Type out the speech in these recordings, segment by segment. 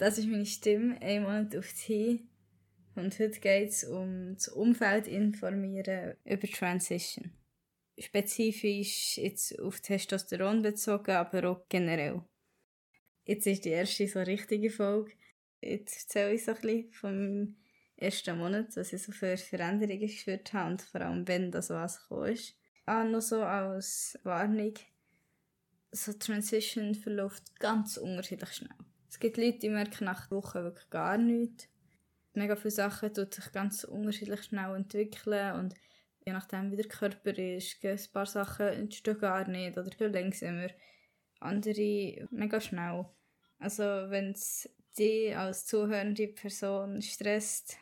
Das ist meine Stimme, ein Monat auf die Und heute geht es um das Umfeld informieren über Transition. Spezifisch jetzt auf Testosteron bezogen, aber auch generell. Jetzt ist die erste so richtige Folge. Jetzt erzähle ich so ein bisschen vom ersten Monat, was ich so für Veränderungen gespürt habe und vor allem, wenn das was gekommen ist. Auch noch so als Warnung, so Transition verläuft ganz unterschiedlich schnell. Es gibt Leute, die merken nach Wochen wirklich gar nichts. Mega viele Sachen tun sich ganz unterschiedlich schnell entwickeln und je nachdem wie der Körper ist, gehen ein paar Sachen entstehen gar nicht oder viel langsamer. Andere mega schnell. Also wenn es die als zuhörende Person stresst,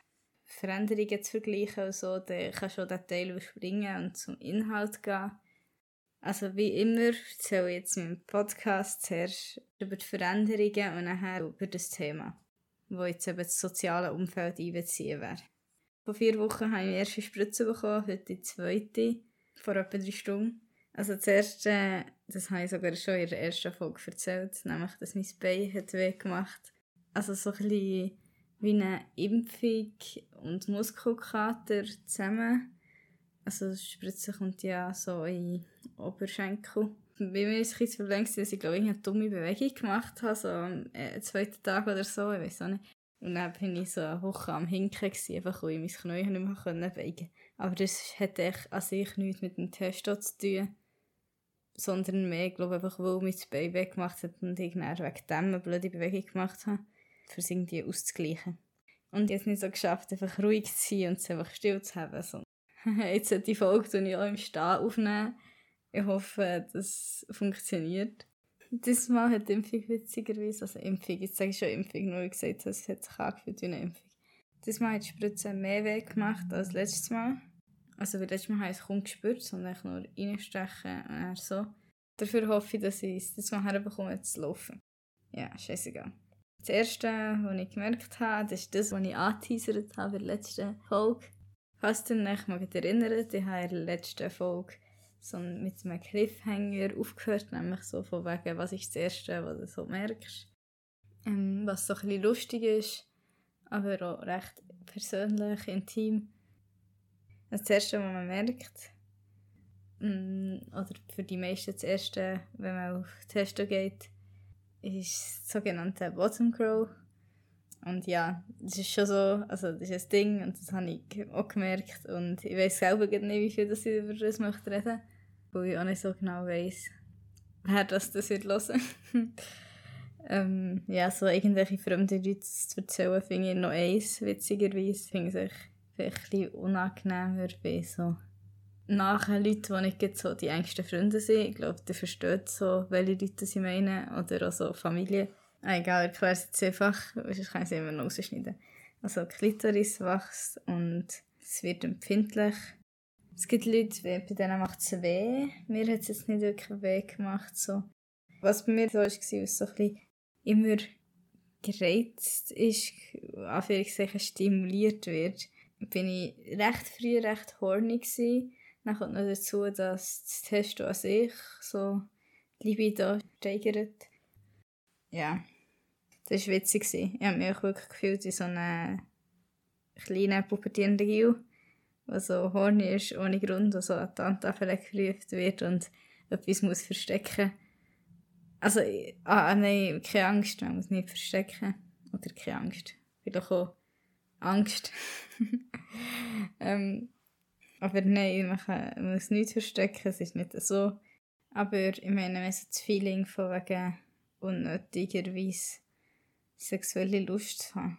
Veränderungen zu vergleichen und so, dann kannst du auch den Teil überspringen und zum Inhalt gehen. Also wie immer erzähle ich jetzt in meinem Podcast zuerst über die Veränderungen und nachher über das Thema, wo jetzt eben das soziale Umfeld einbeziehen wäre. Vor vier Wochen habe ich die erste Spritze bekommen, heute die zweite, vor etwa drei Stunden. Also das erste, das habe ich sogar schon in der ersten Folge erzählt, nämlich, dass mein Bein hat weh gemacht. Also so ein bisschen wie eine Impfung und Muskelkater zusammen. Also die Spritze kommt ja so in Oberschenkel. Bei mir ist es ein verlängst, dass ich glaube ich eine dumme Bewegung gemacht habe, so am äh, zweiten Tag oder so, ich weiß auch nicht. Und dann bin ich so eine Woche am Hinken, gewesen, einfach weil ich mein Knie nicht mehr können bewegen Aber das hat echt an sich nichts mit dem Test zu tun, sondern mehr, glaube einfach weil mein Bein weggemacht hat und ich dann wegen dem eine blöde Bewegung gemacht habe, für es irgendwie auszugleichen. Und jetzt nicht so geschafft, einfach ruhig zu sein und es einfach still zu haben. jetzt hat die Folge ich auch im Stehen aufnehmen ich hoffe, das funktioniert. Diesmal hat die Impfung witzigerweise, also Impfung, jetzt sage ich schon Impfung, nur ich gesagt es hat sich angefühlt wie eine Impfung. Diesmal hat die Spritze mehr weh gemacht als letztes Mal. Also, weil letztes Mal habe ich es kaum gespürt, sondern ich nur reinstechen und so. Dafür hoffe ich, dass ich es diesmal herbekomme zu laufen. Ja, scheißegal. Das erste, was ich gemerkt habe, das ist das, was ich angeteasert habe in der letzten Folge. Falls ihr euch mal erinnert, ich habe in der letzten Folge so mit einem Cliffhanger aufgehört, nämlich so von wegen, was ist das Erste, was du so merkst. Ähm, was so ein bisschen lustig ist, aber auch recht persönlich, intim. Das Erste, was man merkt, ähm, oder für die meisten das Erste, wenn man auf Testo geht, ist das sogenannte Bottom Grow. Und ja, das ist schon so, also das ist ein Ding und das habe ich auch gemerkt. Und ich weiß selber nicht, wie viel dass ich über das möchte reden weil ich auch nicht so genau weiß, wer das, das wird hören. ähm, ja, so irgendwelche fremden Leute zu erzählen, finde ich noch eins, witzigerweise. Finde ich vielleicht ein bisschen unangenehmer bei so nachher Leuten, die nicht so die engsten Freunde sind. Ich glaube, die verstehen so, welche Leute sie meinen. Oder auch so Familie. Egal, erklär es jetzt einfach, sonst kann ich es immer noch rausschneiden. Also Klitoris wächst und es wird empfindlich. Es gibt Leute, bei denen macht es weh. Mir hat es jetzt nicht wirklich weh gemacht. So. Was bei mir so war, dass so ein bisschen immer gereizt ist, Anführungszeichen stimuliert wird, bin ich recht früh recht horny gewesen. Dann kommt noch dazu, dass das Testo an sich so Libido steigert ja, das war witzig. Ich habe mich wirklich gefühlt wie so eine kleine pubertierende Gil, der so horny ist, ohne Grund, und so an die Tantafel gerufen wird und etwas muss verstecken. Also, ah, nein, keine Angst, man muss nicht verstecken. Oder keine Angst. Vielleicht auch Angst. ähm, aber nein, man, kann, man muss nichts verstecken, es ist nicht so. Aber ich meine, man so das Feeling von wegen unnötigerweise sexuelle Lust zu haben.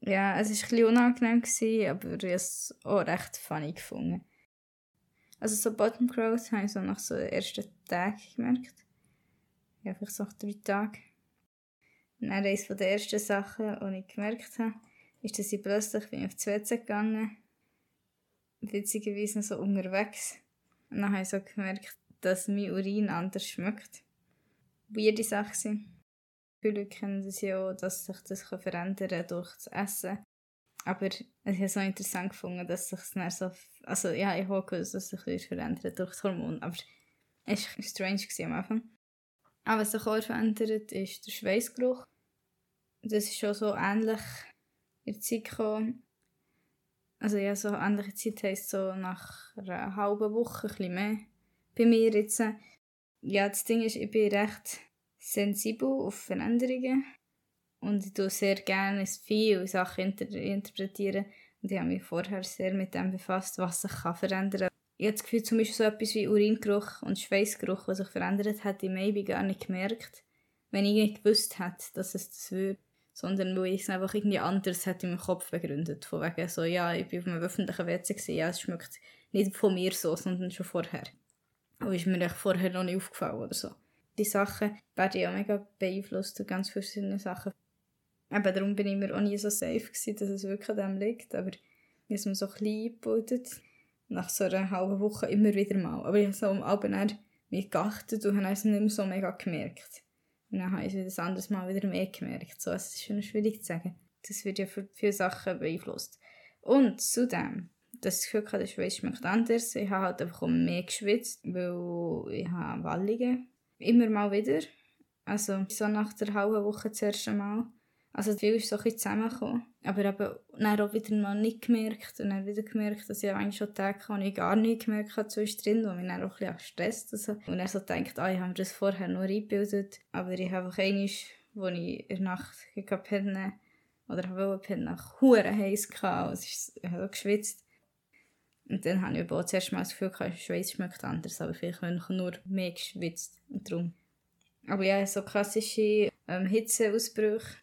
Ja, es war bisschen unangenehm, gewesen, aber ich habe es auch recht funny gefunden. Also so Bottom Growth habe ich so nach so ersten Tagen gemerkt. Ja, vielleicht so nach drei Tagen. Und dann eines der ersten Sachen, die ich gemerkt habe, ist, dass ich plötzlich bin die WC gegangen witzigerweise so unterwegs. Und dann habe ich so gemerkt, dass mein Urin anders schmeckt weirde Sache sind. Viele kennen das ja dass sich das verändern kann durch das Essen. Aber ich habe es so interessant gefunden, dass sich es so... Also ja, ich habe gewusst, dass sich das verändert durch das Hormon. Aber es war strange am Anfang. Aber was sich auch verändert, ist der Schweißgeruch. das ist schon so ähnlich in der Zeit gekommen. Also ja, so ähnliche Zeit heisst so nach einer halben Woche, ein bisschen mehr. Bei mir jetzt, ja, das Ding ist, ich bin recht sensibel auf Veränderungen und ich tue sehr gerne viele Sachen inter interpretieren und ich habe mich vorher sehr mit dem befasst, was sich kann verändern kann. Ich habe das Gefühl, zum Beispiel so etwas wie Uringeruch und Schweißgeruch, was sich verändert hat, ich maybe gar nicht gemerkt, wenn ich nicht gewusst hätte, dass es das würde. Sondern weil ich es einfach irgendwie anders hätte in meinem Kopf begründet. Von wegen so, ja, ich bin auf einem öffentlichen WC, ja, es schmeckt nicht von mir so, sondern schon vorher. Aber ist mir vorher noch nicht aufgefallen oder so. Die Sachen werden ja mega beeinflusst durch ganz verschiedene Sachen. Eben darum bin ich mir auch nie so safe gewesen, dass es wirklich an dem liegt. Aber habe mir so klein eingebaut. Nach so einer halben Woche immer wieder mal. Aber ich habe so am Abend mich geachtet und habe es nicht mehr so mega gemerkt. Und dann habe ich es ein anderes Mal wieder mehr gemerkt. So, es ist schon schwierig zu sagen. Das wird ja für viele Sachen beeinflusst. Und zudem, das Gefühl hatte, der Schweiß schmeckt anders. Ich habe halt einfach mehr geschwitzt, weil ich habe Wallungen. Immer mal wieder. Also so nach der halben Woche das erste Mal. Also viel ist so ein bisschen zusammengekommen. Aber eben dann auch wieder mal nicht gemerkt und dann wieder gemerkt, dass ich eigentlich schon Tage hatte, ich gar nicht gemerkt habe zwischendrin, wo mich dann auch ein bisschen gestresst also. Und dann so denkt, ah, ich habe mir das vorher noch eingebildet. Aber ich habe einfach einmal, wo ich in der Nacht pennen oder wollte pennen, nach Huren heiß gehabt. Also ich habe geschwitzt. Und dann habe ich auch zuerst mal das Gefühl, der Schweiß schmeckt anders, aber vielleicht habe ich nur mehr geschwitzt. Und darum. Aber ja, so klassische ähm, Hitzeausbrüche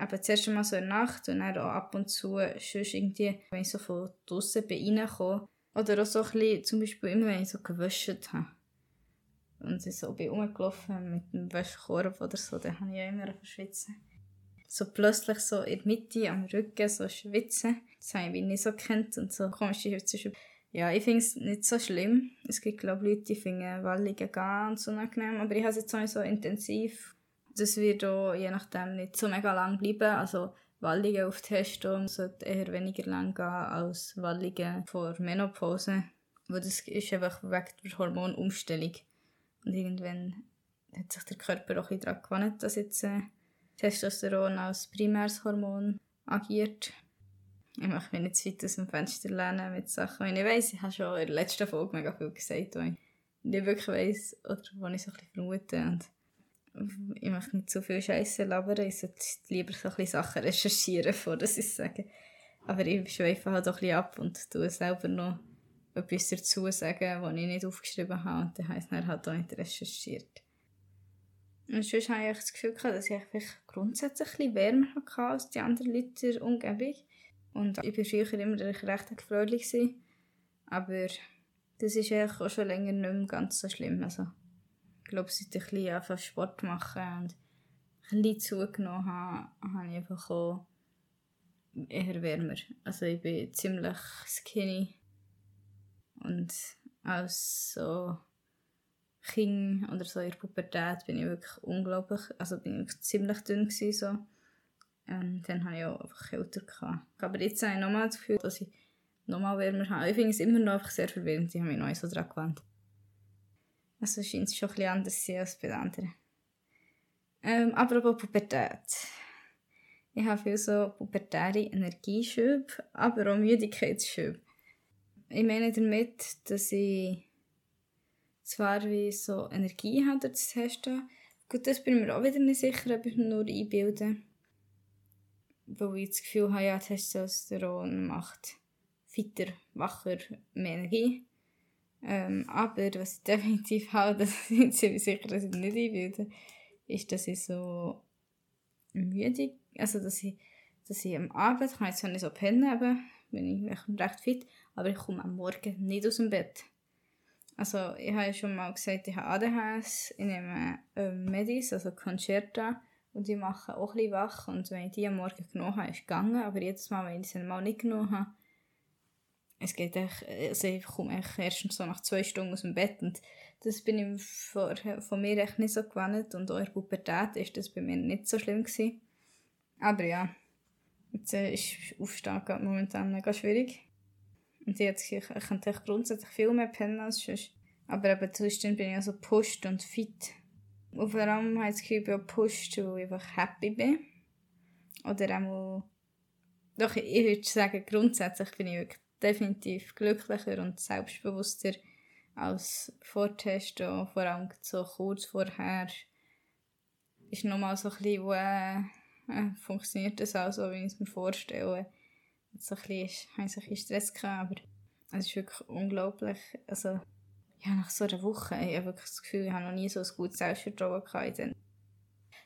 eben zuerst einmal so in der Nacht und dann auch ab und zu sonst irgendwie, wenn ich so von draussen bin reinkomme. Oder auch so ein bisschen, zum Beispiel immer, wenn ich so gewäscht habe. Und ich so bin rumgelaufen mit einem Wäschekorb oder so, dann habe ich ja immer verschwitzen. So plötzlich so in der Mitte am Rücken so schwitzen. Das habe ich nicht so gekannt und so komische Hütze. Ja, ich finde es nicht so schlimm. Es gibt, glaube ich, Leute, die finden Wallungen ganz unangenehm, aber ich habe es jetzt auch nicht so intensiv das wird auch je nachdem nicht so mega lang bleiben. Also Wallungen auf Testo sollte eher weniger lang gehen als Wallungen vor Menopause. Weil das ist einfach wegen der Hormonumstellung. Und irgendwann hat sich der Körper auch daran gewöhnt, dass jetzt äh, Testosteron als primäres Hormon agiert. Ich möchte mich nicht zu weit aus dem Fenster lernen mit Sachen, die ich weiss. Ich habe schon in der letzten Folge mega viel gesagt, die ich nicht wirklich weiss oder die ich so ein bisschen vermute. Und ich möchte nicht zu viel Scheiße labern, ich sollte lieber so ein Sachen recherchieren, bevor ich es sage. Aber ich schweife halt auch ein bisschen ab und tue selber noch etwas dazu sagen, was ich nicht aufgeschrieben habe und dann heisst es halt auch nicht recherchiert. Und sonst habe ich das Gefühl dass ich grundsätzlich ein bisschen wärmer hatte als die anderen Leute in der Umgebung. Und ich war früher immer recht fröhlich. Aber das ist auch schon länger nicht mehr ganz so schlimm. Also, glaube, seit ich ein bisschen Sport machen und ein bisschen zugenommen habe, habe ich einfach auch eher wärmer. Also ich bin ziemlich skinny und als so Kind oder so in der Pubertät bin ich wirklich unglaublich, also bin ich ziemlich dünn gewesen, so. Und dann hatte ich auch einfach kälter. Gehabt. Aber jetzt habe ich nochmal das Gefühl, dass ich nochmal wärmer habe. Ich finde es immer noch sehr verwirrend, ich habe mich noch so daran gewöhnt. Also scheint es schon ein bisschen anders zu sein als bei den anderen. Ähm, apropos Pubertät. Ich habe viel so pubertäre Energieschübe, aber auch Müdigkeitsschübe. Ich meine damit, dass ich zwar wie so Energie habe das Testen. Gut, das bin ich mir auch wieder nicht sicher, ob ich nur einbilde. Weil ich das Gefühl habe, ja, Testosteron macht fitter, wacher, mehr Energie. Ähm, aber was ich definitiv habe, das sind sie sicher, dass ich nicht einbilde, ist, dass ich so müde, also dass ich, dass ich am Abend, kann jetzt nicht so pennen, eben, bin ich recht fit, aber ich komme am Morgen nicht aus dem Bett. Also ich habe ja schon mal gesagt, ich habe ADHS, ich nehme ähm, Medis, also Concerta, und die machen auch ein wach und wenn ich die am Morgen genommen habe, ist es gegangen, aber jedes Mal, wenn ich sie mal nicht genommen habe, es geht echt, also ich komme erst so nach zwei Stunden aus dem Bett und das bin ich von, von mir echt nicht so gewohnt und auch in der Pubertät ist das bei mir nicht so schlimm gewesen. Aber ja, jetzt äh, ist Aufstehen momentan mega schwierig. Und jetzt, ich, ich könnte grundsätzlich viel mehr pennen als sonst. Aber eben zwischendurch bin ich also gepusht und fit. Und vor allem habe ich das Gefühl, ich bin gepusht, weil ich einfach happy bin. Oder auch doch, ich würde sagen, grundsätzlich bin ich wirklich definitiv glücklicher und selbstbewusster als vor Test, vor allem so kurz vorher ist nochmal so ein bisschen, wo, äh, funktioniert das auch so, wie ich es mir vorstelle. So ein bisschen, ich ein bisschen Stress gehabt, aber es ist wirklich unglaublich, also ja, nach so einer Woche, ich habe wirklich das Gefühl, ich habe noch nie so ein gutes Selbstvertrauen gehabt.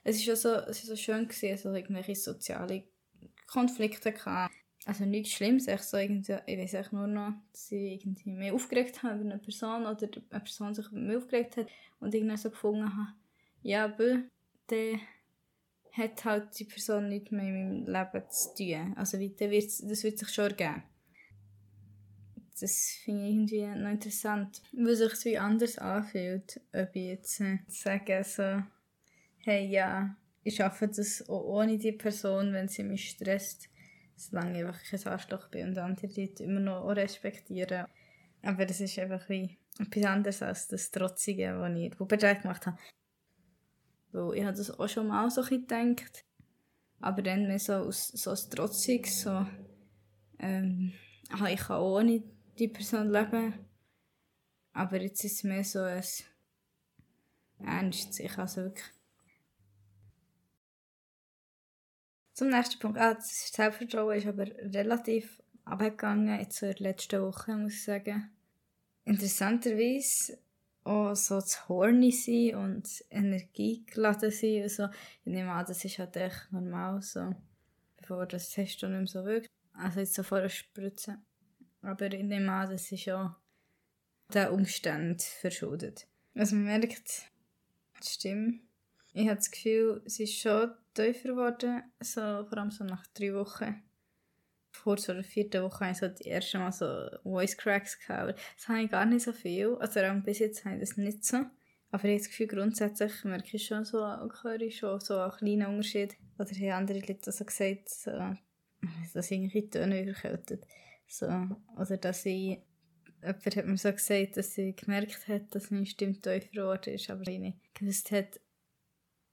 Es war so, es so schön, gewesen, also irgendwelche soziale Konflikte gehabt. Also nichts Schlimmes, ich, so ich weiß echt nur noch, dass ich irgendwie mehr aufgeregt habe über eine Person oder eine Person sich über mich aufgeregt hat und irgendwie so gefunden habe, ja, aber dann hat halt die Person nicht mehr in meinem Leben zu tun. Also wie, wird, das wird sich schon ergeben. Das finde ich irgendwie noch interessant, weil sich wie anders anfühlt, ob ich jetzt äh, sage so, hey ja, ich schaffe das auch ohne die Person, wenn sie mich stresst, solange ich einfach kein Arschloch bin und andere Leute immer noch respektieren. Aber das ist einfach wie etwas anderes als das Trotzige, was ich in Pubertät gemacht habe. Weil ich habe das auch schon mal so ein gedacht. Aber dann mehr so aus, so aus Trotzig, so, ähm, ich kann auch ohne die Person leben. Aber jetzt ist es mehr so ein Ernst. Ich also wirklich Zum nächsten Punkt. Ah, das Selbstvertrauen ist aber relativ abgegangen in der letzten Woche, muss ich sagen. Interessanterweise auch so zu horny sein und energiegeladen sein und so. Ich nehme an, das ist halt echt normal so. Bevor das Test nicht mehr so wirkt. Also jetzt so vor der Spritze. Aber nehme an, das ist auch der Umstand verschuldet. Also man merkt, das stimmt. Ich habe das Gefühl, es ist schon tiefer geworden, so, vor allem so nach drei Wochen. Vor so der vierten Woche hatte ich so die erste Mal so Voice Cracks gehabt. Das habe ich gar nicht so viel. Also bis jetzt habe ich das nicht so. Aber ich habe das Gefühl, grundsätzlich merke ich schon so, höre ich schon so einen kleinen Unterschied. Oder haben andere Leute so gesagt, so, dass irgendwie Töne überkältet. So, oder dass ich, jemand hat mir so gesagt, dass sie gemerkt hat, dass meine Stimme tiefer geworden ist, aber ich nicht gewusst hat,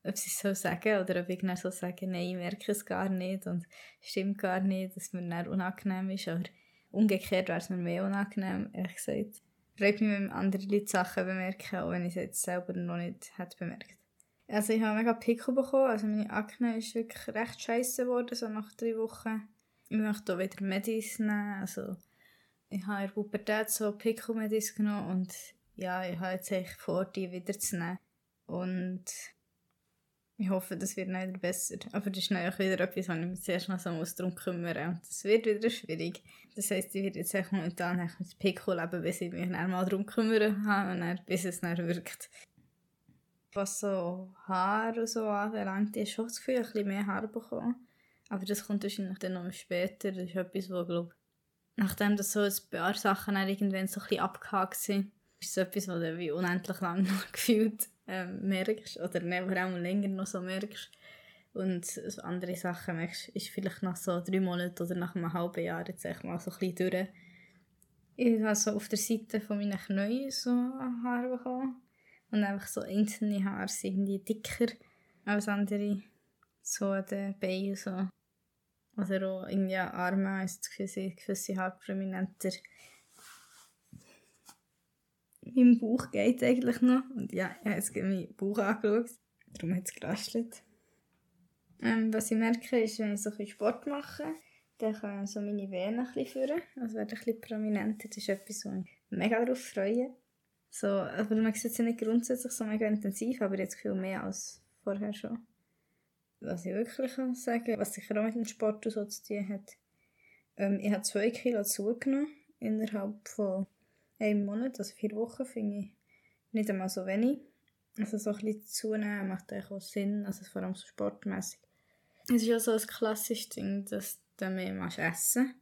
ob sie es so sagen oder ob ich dann so sagen, nein, ich merke es gar nicht und es stimmt gar nicht, dass mir dann unangenehm ist. Aber umgekehrt wäre es mir mehr unangenehm, ehrlich gesagt. Freut mich, wenn andere Leute Sachen bemerken, auch wenn ich es jetzt selber noch nicht hätte bemerkt. Also ich habe mega Pickel bekommen, also meine Akne ist wirklich recht scheiße geworden, so nach drei Wochen. Ich möchte auch wieder Medis nehmen, also ich habe in der Pubertät so Pickel-Medis genommen und ja, ich habe jetzt eigentlich vor, die wieder zu nehmen. Und ich hoffe, das wird nicht besser. Aber das ist natürlich wieder etwas, wo ich mich zuerst noch so muss darum kümmern muss. Das wird wieder schwierig. Das heisst, ich werde jetzt echt momentan mit Pico leben, bis ich mich dann mal darum kümmern kann und dann, bis es dann wirkt. Was so Haar und so anbelangt, ich habe schon das Gefühl, ein bisschen mehr Haar bekommen. Aber das kommt wahrscheinlich dann noch später. Das ist etwas, wo, glaube nachdem das so ein paar Sachen dann irgendwann so ein bisschen abgehakt sind, ist es etwas, was dann wie unendlich lang gefühlt ähm, merkst oder ne, vor allem länger noch so merkst. Und so andere Sachen merkst, ist vielleicht nach so drei Monaten oder nach einem halben Jahr jetzt echt mal so ein bisschen durch. Ich habe so auf der Seite von meinen Knien so Haare bekommen. Und einfach so einzelne Haare sind irgendwie dicker als andere. So an den Beinen so. Oder auch irgendwie an Armen ist gewisse, gewisse Haare prominenter mein Bauch geht eigentlich noch. Und ja, ich habe jetzt meinen Bauch angeschaut. Darum hat es geraschelt. Ähm, was ich merke, ist, wenn ich so ein Sport mache, dann kann so meine Venen ein bisschen führen. Also werden ein bisschen prominenter. Das ist etwas, wo ich mega darauf freue. So, aber man sieht es ja nicht grundsätzlich so mega intensiv, aber jetzt viel mehr als vorher schon. Was ich wirklich kann sagen was sicher auch mit dem Sport so zu tun hat. Ähm, ich habe zwei Kilo zugenommen innerhalb von einem Monat, also vier Wochen, finde ich nicht einmal so wenig. Also so ein bisschen zunehmen macht auch Sinn, also vor allem so sportmäßig. Es ist ja so ein klassisches Ding, dass du mehr machst essen.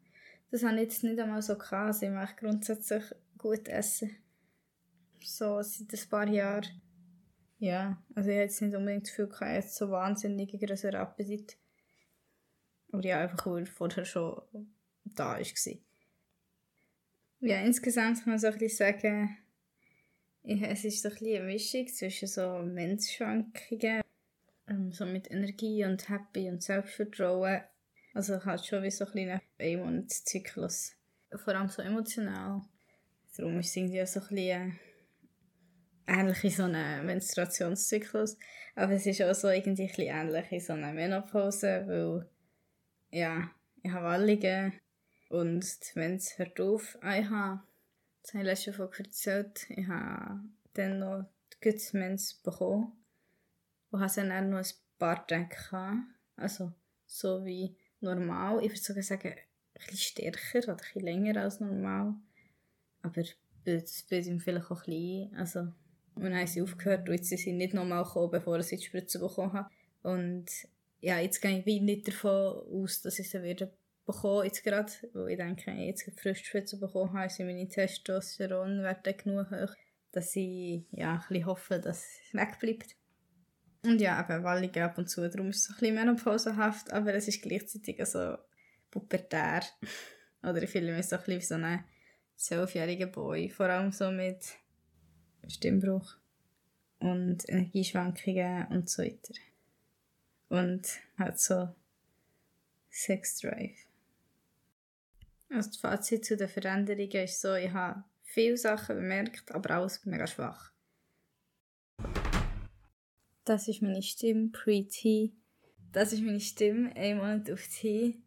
Das habe ich jetzt nicht einmal so gehabt, also ich mache grundsätzlich gut essen. So seit ein paar Jahren. Ja, also ich habe jetzt nicht unbedingt das Gefühl, habe jetzt so wahnsinnig größeren Appetit. Aber ja, einfach weil er vorher schon da war. Ja, insgesamt kann man so ein bisschen sagen, es ist so ein bisschen eine Mischung zwischen so Menschschwankungen. ähm, so mit Energie und Happy und Selbstvertrauen. Also hatte schon wie so ein kleiner Einmonatszyklus. Vor allem so emotional. Darum ist es irgendwie auch so ein bisschen ähnlich wie so ein Menstruationszyklus. Aber es ist auch so irgendwie ein bisschen ähnlich wie so eine Menopause, weil ja, ich habe Wallungen und wenn es hört auf, ah, ich habe, das habe ich letzte Folge erzählt, ich habe dann noch die Mens bekommen und habe dann noch ein paar Tage gehabt. Also so wie normal. Ich würde sogar sagen, ein bisschen stärker oder ein bisschen länger als normal. Aber das ihm vielleicht auch ein bisschen Also, und dann haben sie aufgehört und jetzt sind sie nicht nochmal gekommen, bevor sie die Spritze bekommen haben. Und ja, jetzt gehe ich nicht davon aus, dass ich sie wieder bekommen jetzt gerade, weil ich denke, jetzt frisch Spritze bekommen habe, sind meine Testosteronwerte genug hoch, dass ich ja, ein bisschen hoffe, dass es wegbleibt. Und ja, eben Wallige ab und zu, darum ist es ein bisschen menopausenhaft, aber es ist gleichzeitig so pubertär. Oder ich fühle mich so ein bisschen wie so ein zwölfjähriger Boy, vor allem so mit Stimmbruch und Energieschwankungen und so weiter. Und hat so Sex Drive. Also das Fazit zu den Veränderungen ist so, ich habe viele Sachen bemerkt, aber alles mega schwach. Das ist meine Stimme pre-T. Das ist meine Stimme, ein Monat auf T.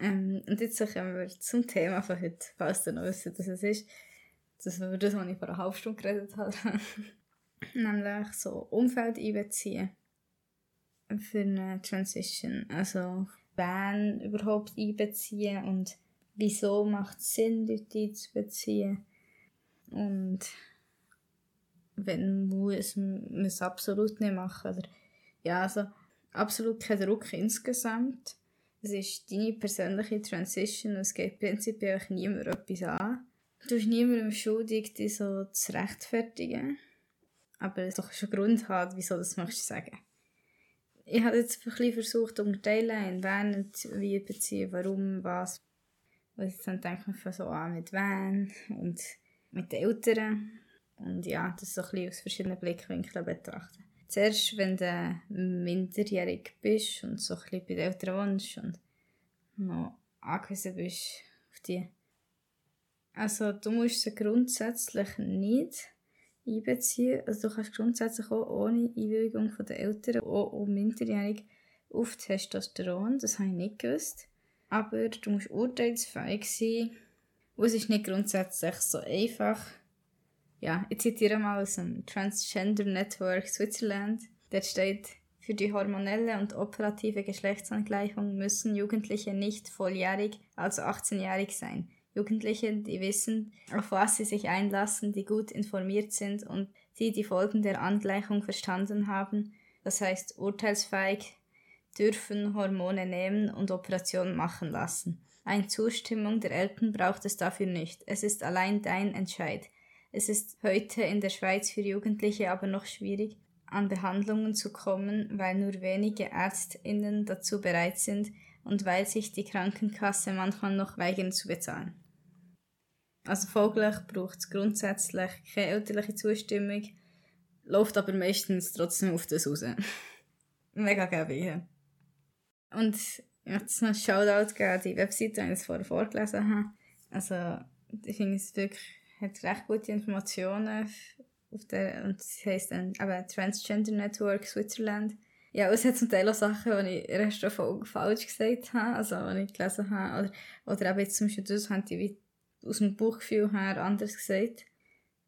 Ähm, und jetzt kommen wir zum Thema von heute, falls ihr noch wisst, was es ist. Das war das, was ich vor einer halben Stunde geredet habe. Nämlich so Umfeld einbeziehen für eine Transition. Also, wen überhaupt einbeziehen und wieso macht es Sinn, Leute einzubeziehen. Und wenn muss man es absolut nicht machen. Oder, ja, also absolut kein Druck insgesamt. Es ist deine persönliche Transition und es geht prinzipiell niemand etwas an. Du bist niemandem schuldig, dich so zu rechtfertigen. Aber es doch schon Grund haben, wieso das möchtest du sagen. Ich habe jetzt ein bisschen versucht, zu unterteilen, in wen und wie beziehen, warum, was. Und dann denke ich so an mit wen und mit den Eltern und ja, das so ein bisschen aus verschiedenen Blickwinkeln betrachten. Zuerst, wenn du minderjährig bist und so ein bisschen bei den Eltern wohnst und noch angewiesen bist auf die. Also du musst sie grundsätzlich nicht einbeziehen. Also du kannst grundsätzlich auch ohne Einwilligung der Eltern, auch um minderjährig, auf Testosteron. Das habe ich nicht gewusst. Aber du musst urteilsfähig sein. Und es ist nicht grundsätzlich so einfach ja, ich zitiere mal aus dem Transgender Network Switzerland. Der steht, für die hormonelle und operative Geschlechtsangleichung müssen Jugendliche nicht volljährig, also 18-jährig sein. Jugendliche, die wissen, auf was sie sich einlassen, die gut informiert sind und die die Folgen der Angleichung verstanden haben, das heißt urteilsfähig, dürfen Hormone nehmen und Operationen machen lassen. Eine Zustimmung der Eltern braucht es dafür nicht. Es ist allein dein Entscheid. Es ist heute in der Schweiz für Jugendliche aber noch schwierig, an Behandlungen zu kommen, weil nur wenige Ärztinnen dazu bereit sind und weil sich die Krankenkasse manchmal noch weigern zu bezahlen. Also folglich braucht es grundsätzlich keine elterliche Zustimmung, läuft aber meistens trotzdem auf das raus. Mega geil. Und ich möchte noch ein Shoutout geben die Webseite, die ich vorher vorgelesen habe. Also, ich finde es wirklich hat recht gute Informationen auf der, und das heisst dann eben Transgender Network Switzerland. Ja, es hat zum Teil auch Sachen, die ich in der Folge falsch gesagt habe, also die ich gelesen habe, oder, oder eben jetzt zum Beispiel das, haben die aus dem Buchgefühl her anders gesagt.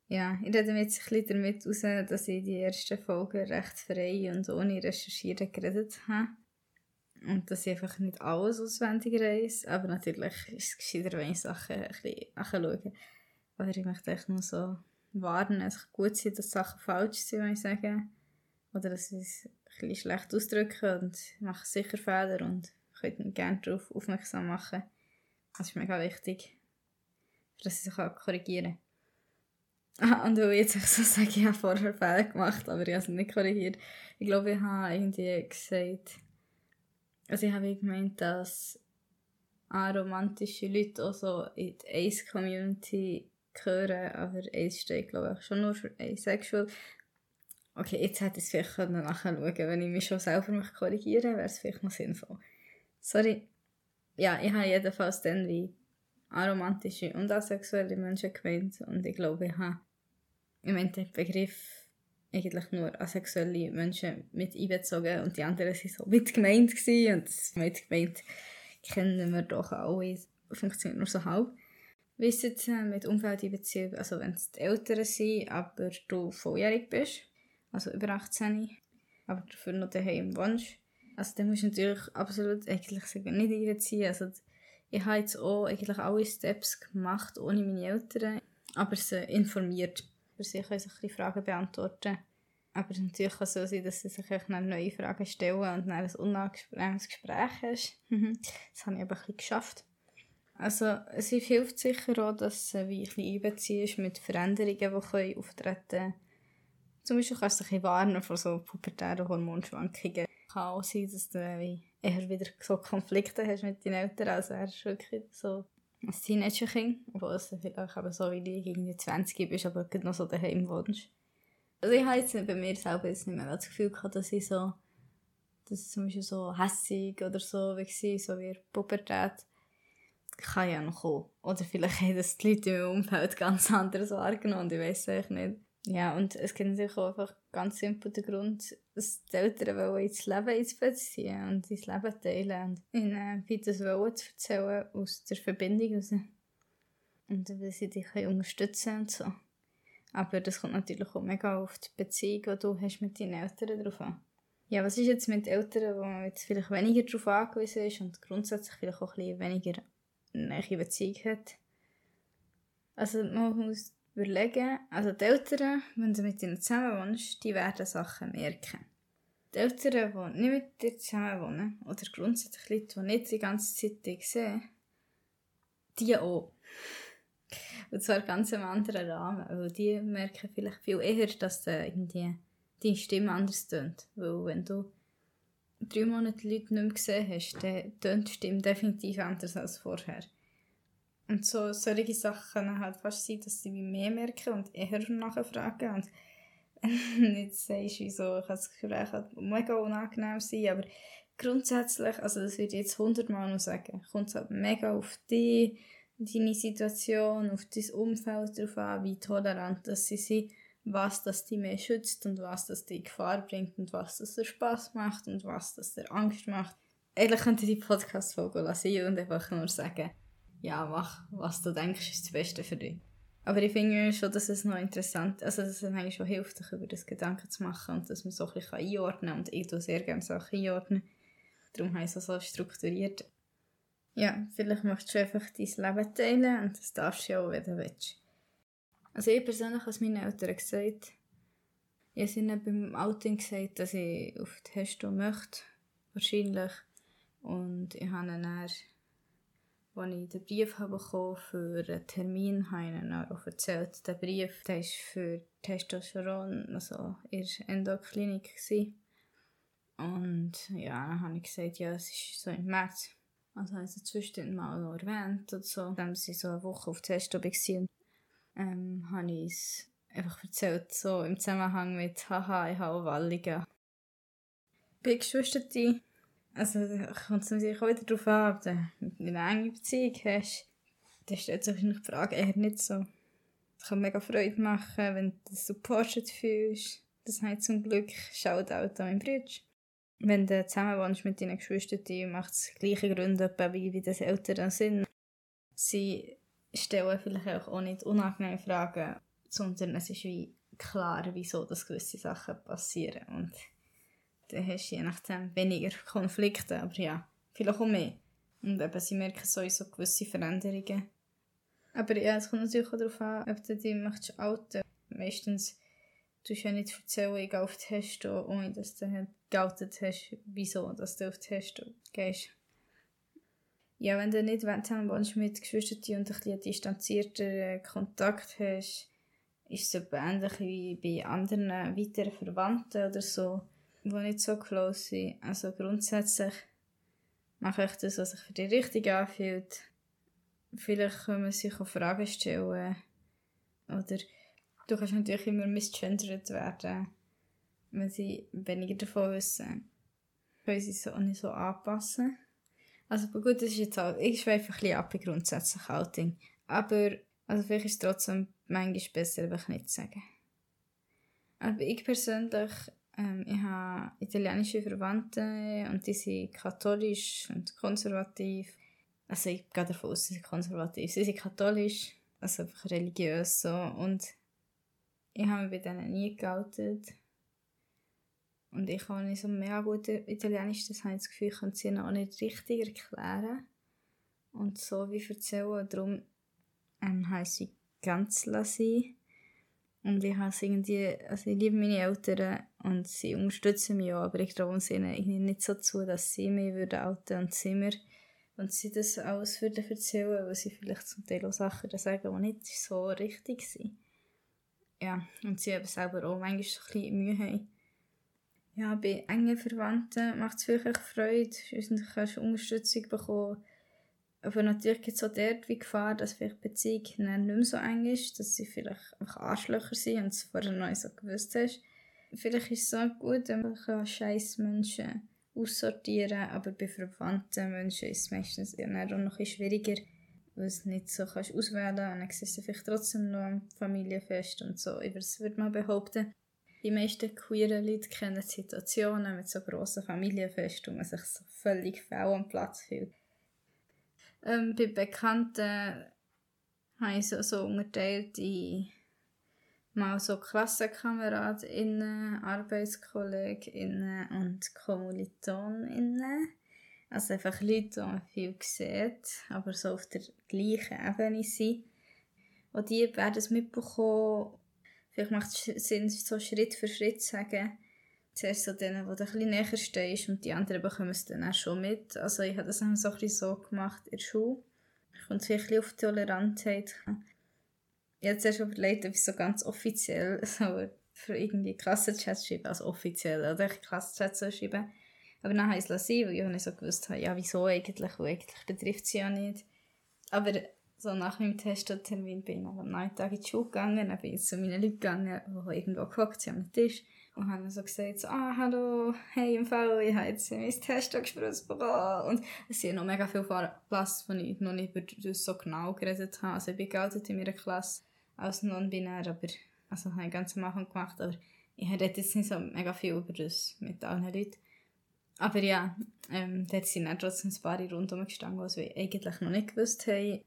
Ja, ich rede mir jetzt ein bisschen damit raus, dass ich die ersten Folgen recht frei und ohne Recherchieren geredet habe. Und dass ich einfach nicht alles auswendig reise, aber natürlich ist es gescheiter, wenn ich Sachen ein bisschen nachschaue. Oder ich möchte echt nur so warnen, es kann gut sein, dass Sachen falsch sind, wenn ich sage. Oder dass ich es bisschen schlecht ausdrücke und mache sicher Fehler und könnt mich gerne darauf aufmerksam machen. Das ist mega wichtig, dass ich sich korrigieren kann. Ah, und weil ich jetzt so sage, ich habe vorher Fehler gemacht, aber ich habe es nicht korrigiert. Ich glaube, ich habe irgendwie gesagt, also ich habe gemeint, dass aromantische Leute auch so in die Ace-Community hören, aber eins steht glaube ich schon nur für asexual. Okay, jetzt hätte ich es vielleicht nachschauen wenn ich mich schon selber korrigieren wäre es vielleicht noch sinnvoll. Sorry. Ja, ich habe jedenfalls dann wie aromantische und asexuelle Menschen gemeint und ich glaube, ich habe im Endeffekt Begriff eigentlich nur asexuelle Menschen mit einbezogen und die anderen waren so mit gemeint und das mit gemeint kennen wir doch alle, funktioniert nur so halb. Wie ist es mit Umfeldeinbeziehung, also wenn es die Eltern sind, aber du volljährig bist, also über 18, aber dafür noch daheim wohnst, also dann musst du natürlich absolut eigentlich sagen, nicht einbeziehen, also ich habe jetzt auch eigentlich alle Steps gemacht ohne meine Eltern, aber sie informiert für sich können sich ein Fragen beantworten. Aber natürlich kann es so sein, dass sie sich neue Fragen stellen und dann ein unangenehmes Gespräch hast. das habe ich aber ein bisschen geschafft. Also es hilft sicher auch, dass wie ein bisschen einbeziehst mit Veränderungen, die können auftreten können. Zum Beispiel kannst du dich warnen vor so pubertären Hormonschwankungen. Es kann auch sein, dass du eher wieder so Konflikte hast mit deinen Eltern. Also er ist wirklich so ein Teenager-Kind, obwohl du vielleicht eben so wie du gegen die 20 bist, aber noch so daheim wohnst. Also ich habe jetzt bei mir selber jetzt nicht mehr das Gefühl gehabt, dass ich so, dass ich zum Beispiel so hässig oder so war, so wie Pubertät. Kann ja noch kommen. Oder vielleicht haben das die Leute im Umfeld ganz anders wahrgenommen ich weiß es nicht. Ja, und es gibt natürlich auch einfach ganz simpel den Grund, dass die Eltern wollen ins Leben ins und ins Leben teilen und ihnen wie das wollen zu erzählen aus der Verbindung raus. Und dass sie dich unterstützen und so. Aber das kommt natürlich auch mega auf die Beziehung, die du hast mit deinen Eltern drauf an. Ja, was ist jetzt mit Eltern, wo man jetzt vielleicht weniger darauf angewiesen ist und grundsätzlich vielleicht auch ein bisschen weniger eine Beziehung hat? Also man muss überlegen, also die Eltern, wenn du mit ihnen zusammen wohnst, die werden Sachen merken. Die Eltern, die nicht mit dir zusammen wohnen, oder grundsätzlich Leute, die nicht die ganze Zeit dich sehen, die auch. Und zwar ganz im anderen Rahmen, weil die merken vielleicht viel eher, dass de irgendwie deine Stimme anders tönt. Weil wenn du drei Monate Leute nicht mehr gesehen hast, dann tönt die Stimme definitiv anders als vorher. Und so solche Sachen können halt fast sein, dass sie mehr merken und eher nachfragen. Und wenn du jetzt sagst, wieso kann das Gespräch halt mega unangenehm sein, aber grundsätzlich, also das würde ich jetzt hundertmal noch sagen, kommt es halt mega auf dich, deine Situation, auf dein Umfeld darauf an, wie tolerant dass sie sind, was das dich mehr schützt und was das dir Gefahr bringt und was das dir Spass macht und was das dir Angst macht. Eigentlich könnte ich die Podcast-Folge lassen und einfach nur sagen, ja, mach, was du denkst, ist das Beste für dich. Aber ich finde schon, dass es noch interessant also dass es eigentlich schon hilft, sich über das Gedanken zu machen und dass man so ein bisschen einordnen kann. Und ich tue sehr gerne Sachen einordnen. Darum habe ich es so strukturiert. Ja, vielleicht möchtest du einfach dein Leben teilen und das darfst du ja auch, wenn du willst. Also ich persönlich habe es meinen Eltern gesagt. Ich habe ihnen beim Outing gesagt, dass ich auf die Hesto möchte. Wahrscheinlich. Und ich habe dann als ich den Brief bekommen für einen Termin, habe ich ihnen auch erzählt, der Brief der ist für Testosteron, also in der Endoklinik. Und ja, dann habe ich gesagt, ja, es ist so im März. Also habe ich es zwischendurch mal noch erwähnt und so. Dann sie so eine Woche auf Testo war, ähm, habe ich es einfach erzählt, so im Zusammenhang mit «Haha, ich habe Walligen». Bei Geschwistern also kommt es natürlich auch wieder darauf an, ob du eine enge Beziehung hast. Dann stellt sich die Frage eher nicht so. Es kann mega Freude machen, wenn du supported fühlst. Das heißt zum Glück Shoutout an meinen Bruder. Wenn du zusammen wohnst mit deinen Geschwistern, macht es gleiche Gründe wie, wie das Eltern sind. Sie stellen vielleicht auch nicht unangenehme Fragen, sondern es ist wie klar, wieso dass gewisse Sachen passieren. Und dann hast du je nachdem weniger Konflikte, aber ja, vielleicht auch mehr. Und eben, sie merken sowieso gewisse Veränderungen. Aber ja, es kommt natürlich auch darauf an, ob du dich möchtest outen. Meistens tust du ja nicht erzählen, ich gehe auf die Testo, ohne dass du halt geoutet hast, wieso dass du auf die gehst. Ja, wenn du nicht zusammen wohnst mit Geschwistern und ein bisschen distanzierter Kontakt hast, ist es ähnlich wie bei anderen weiteren Verwandten oder so die nicht so close sind. Also grundsätzlich mache ich das, was sich für dich richtig anfühlt. Vielleicht können wir sich auch Fragen stellen. Oder du kannst natürlich immer misgendert werden. wenn sie weniger davon wissen, können sie es auch nicht so anpassen. Also gut, das ist jetzt auch, ich schweife ein bisschen ab bei grundsätzlich Outing. Aber also vielleicht ist es trotzdem manchmal besser, einfach nicht zu sagen. Aber ich persönlich, ähm, ich habe italienische Verwandte und die sind katholisch und konservativ. Also ich gehe davon aus, sie sind konservativ. Sie sind katholisch, also einfach religiös so. Und ich habe mich bei denen nie geoutet. Und ich kann nicht so mega gut Italienisch, das habe ich das Gefühl, ich kann sie auch nicht richtig erklären. Und so wie erzählen, darum ähm, heisst sie ganz lassen. Und ich habe irgendwie, also ich liebe meine Eltern und sie unterstützen mich auch, aber ich traue es ihnen nicht so zu, dass sie mich würden outen und sie mir und sie das alles würden erzählen, weil sie vielleicht zum Teil auch Sachen sagen, die nicht so richtig sind. Ja, und sie haben selber auch manchmal so ein bisschen Mühe haben. Ja, bei engen Verwandten macht es wirklich Freude, du kannst Unterstützung bekommen aber natürlich gibt es auch dort die Gefahr, dass vielleicht Beziehung nicht mehr so eng ist, dass sie vielleicht einfach Arschlöcher sind und es vorher noch nicht so gewusst hast. Vielleicht ist es auch gut, wenn man scheiß Menschen aussortieren kann, aber bei verwandten Menschen ist es meistens eher noch ein schwieriger, weil es nicht so kannst auswählen kannst und dann siehst du vielleicht trotzdem noch am Familienfest und so. Ich würde mal behaupten, die meisten queeren Leute kennen Situationen mit so grossen Familienfesten, wo man sich so völlig fehl am Platz fühlt. Ähm, bei Bekannten habe ich so, so unterteilt in mal so KlassenkameradInnen, ArbeitskollegInnen und KommilitonInnen. Also einfach Leute, die man viel sieht, aber so auf der gleichen Ebene sind. Und die werden es mitbekommen. Vielleicht macht es Sinn, so Schritt für Schritt zu sagen, zuerst so denen, die ein bisschen näher stehst und die anderen bekommen es dann auch schon mit. Also ich habe das auch so ein bisschen so gemacht in der Schule. Ich komme wirklich auf Toleranzheit. Ich habe zuerst überlegt, ob ich so ganz offiziell so für irgendwie Klassenchat schreiben, also offiziell, oder ich Klassenchat so schreiben. Aber dann habe ich es lassen, weil ich nicht so gewusst habe, ja wieso eigentlich, weil eigentlich betrifft sie ja nicht. Aber so nach meinem Testtermin bin ich am Nachmittag in die Schule gegangen, dann bin ich zu meinen Leuten gegangen, die irgendwo gehockt sind am Tisch und haben so gesagt, so, ah, hallo, hey, im Fall, ich habe jetzt mein Test gespritzt bekommen. Und es sind noch mega viele Klassen, wo ich noch nicht über das so genau geredet habe. Also ich bin geoutet in meiner Klasse als non-binär, aber, also habe ich ganz am Anfang gemacht, aber ich rede jetzt nicht so mega viel über das mit allen Leuten. Aber ja, ähm, dort sind dann trotzdem ein paar rundherum gestanden, die wir eigentlich noch nicht gewusst haben.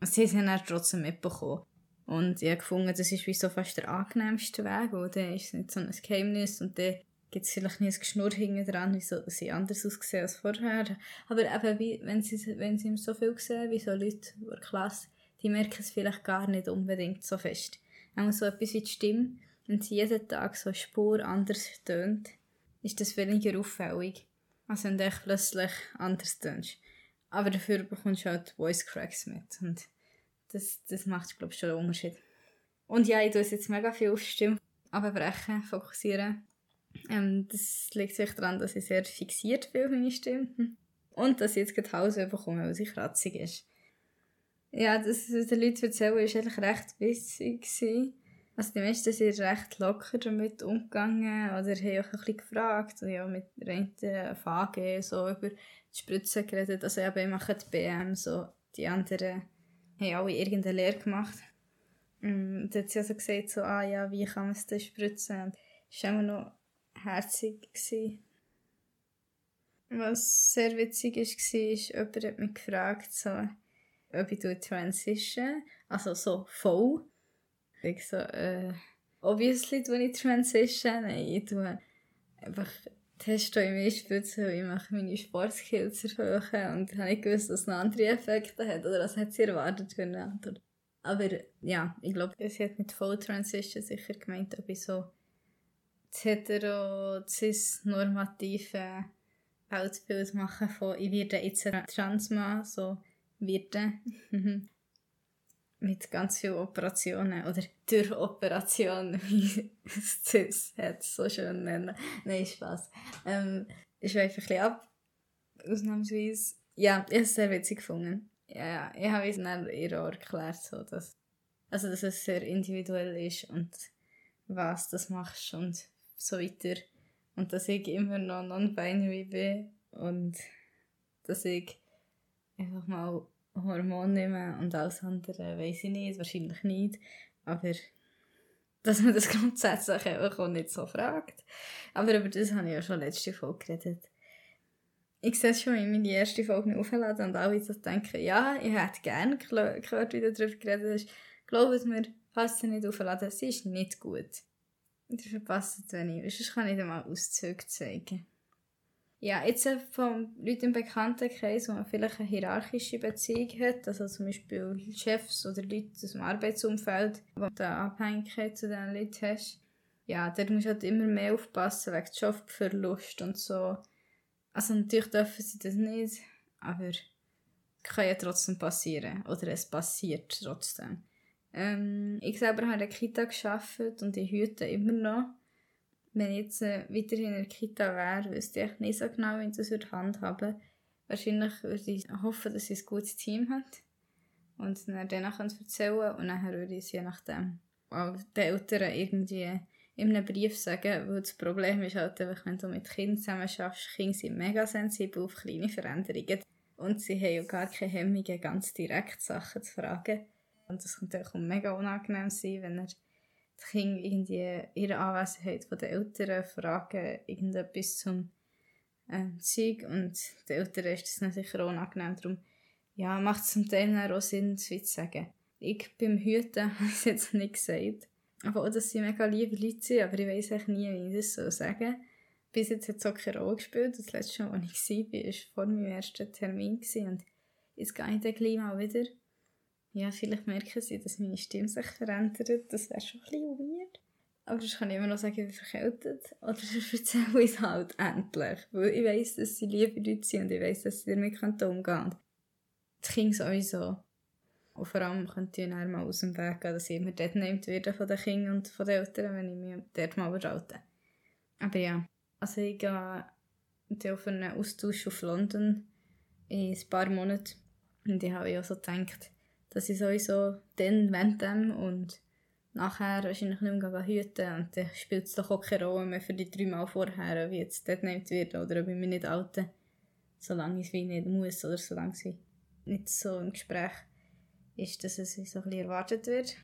Sie haben dann trotzdem mitbekommen. Und ich habe gefunden, das ist wie so fast der angenehmste Weg, weil dann ist es nicht so ein Geheimnis und dann gibt es vielleicht nicht ein Geschnurr hinten dran, wieso sie anders aussehen als vorher. Aber eben, wie, wenn sie, wenn sie so viel sehen, wie so Leute in der Klasse, die merken es vielleicht gar nicht unbedingt so fest. Auch so etwas wie die Stimme, wenn sie jeden Tag so eine Spur anders tönt, ist das weniger auffällig, als wenn du plötzlich anders tönst. Aber dafür bekommst du halt Voice Cracks mit. Und das, das macht, glaube ich, schon einen Unterschied. Und ja, ich tue jetzt mega viel auf Stimme abbrechen, fokussieren. Ähm, das liegt sich daran, dass ich sehr fixiert bin auf meine Stimme. Und dass ich jetzt gerade Hause bekomme, weil sie kratzig ist. Ja, das, was den Leuten erzählen, war eigentlich recht witzig. Also die meisten sind recht locker damit umgegangen oder haben auch ein bisschen gefragt. Und ja, mit der VG so über die Spritzen geredet. Also ich mache die BM, so die anderen haben alle irgendeine Lehre gemacht. Und dann hat sie also gesagt, so, ah ja, wie kann man es denn spritzen? Und das war immer noch herzig. Was sehr witzig war, ist, jemand hat mich gefragt, so, ob ich Transition, also so voll. Ich so, äh, obviously tue ich Transition, nein, ich tue einfach Testo in mir spritzen, weil ich mache meine Sportskills erhöhen und habe nicht gewusst, dass es noch andere Effekte hat oder was hat sie erwartet für eine Antwort. Aber ja, ich glaube, sie hat mit Full Transition sicher gemeint, ob ich so das hetero cis normative Weltbild mache von ich werde jetzt ein Transmann, so werde. mit ganz vielen Operationen oder durch Operationen, wie es so schön nennen. Nein, Spaß. Ähm, ich schweife ein bisschen ab, ausnahmsweise. Ja, ich habe es sehr witzig gefunden. Ja, ich habe es dann ihr auch erklärt, so, dass, also, dass es sehr individuell ist und was das machst und so weiter. Und dass ich immer noch non-binary bin und dass ich einfach mal Hormone nehme und alles andere weiß ich nicht, wahrscheinlich nicht, aber dass man das grundsätzlich auch nicht so fragt. Aber über das habe ich ja schon letzte Folge geredet. Ich sehe es schon in meine erste Folge nicht aufladen und alle so denken, ja, ich hätte gerne gehört, wie du darüber geredet hast. Glaubt mir, falls sie nicht aufladen, sie ist nicht gut. Und ich verpasse es wenig, sonst kann ich dir mal Auszüge zeigen. Ja, jetzt von Leuten im Bekanntenkreis, wo man vielleicht eine hierarchische Beziehung hat, also zum Beispiel Chefs oder Leute aus dem Arbeitsumfeld, wo du Abhängigkeit zu diesen Leuten hast. Ja, da musst du halt immer mehr aufpassen wegen Jobverlust und so. Also natürlich dürfen sie das nicht, aber kann ja trotzdem passieren. Oder es passiert trotzdem. Ähm, ich selber habe in der Kita gearbeitet und ich hüte immer noch wenn ich jetzt äh, weiterhin in der Kita wäre, wüsste ich nicht so genau, wie ich das würde handhaben Wahrscheinlich würde ich hoffen, dass sie ein gutes Team hat und dann danach erzählen und dann würde ich es je nachdem auch den Eltern irgendwie in einem Brief sagen, weil das Problem ist halt einfach, wenn du mit Kindern zusammen schaffst, Kinder sind mega sensibel auf kleine Veränderungen und sie haben ja gar keine Hemmungen, ganz direkt Sachen zu fragen. Und das kann auch mega unangenehm sein, wenn er die Kinder irgendwie ihre Anwesenheit den Eltern fragen, irgendetwas zum ähm, Zeug und den Eltern ist das dann sicher unangenehm. Darum ja, macht es zum Teil auch Sinn, zu sagen. Ich beim Hüten habe es jetzt nicht gesagt. Aber auch, dass sie mega liebe Leute sind, aber ich weiß eigentlich nie, wie ich das so sagen Bis jetzt hat es auch keine Rolle gespielt. Das letzte Mal, als ich war, war vor meinem ersten Termin. Und jetzt gehe ich dann gleich mal wieder ja, vielleicht merken sie, dass meine Stimme sich verändert. Das wäre schon ein bisschen weird. Aber das kann ich immer noch sagen, ich bin verkältet. Oder ich erzähle es halt endlich. Weil ich weiss, dass sie liebe Leute sind und ich weiss, dass sie damit umgehen können. Das Kind sowieso. Und vor allem könnte ich dann mal aus dem Weg gehen, dass ich immer dort nimmt werden von den Kindern und von den Eltern, wenn ich mich dort mal überhalte. Aber ja, also ich gehe auf einen Austausch auf London in ein paar Monaten. Und ich habe ja so gedacht, dass ich sowieso dann, während dem und nachher wahrscheinlich nicht mehr hüten und dann spielt es doch auch keine Rolle mehr für die drei Mal vorher, wie jetzt dort nimmt wird oder ob ich mich nicht alte, solange ich es nicht muss oder solange es nicht so im Gespräch ist, dass es so ein bisschen erwartet wird.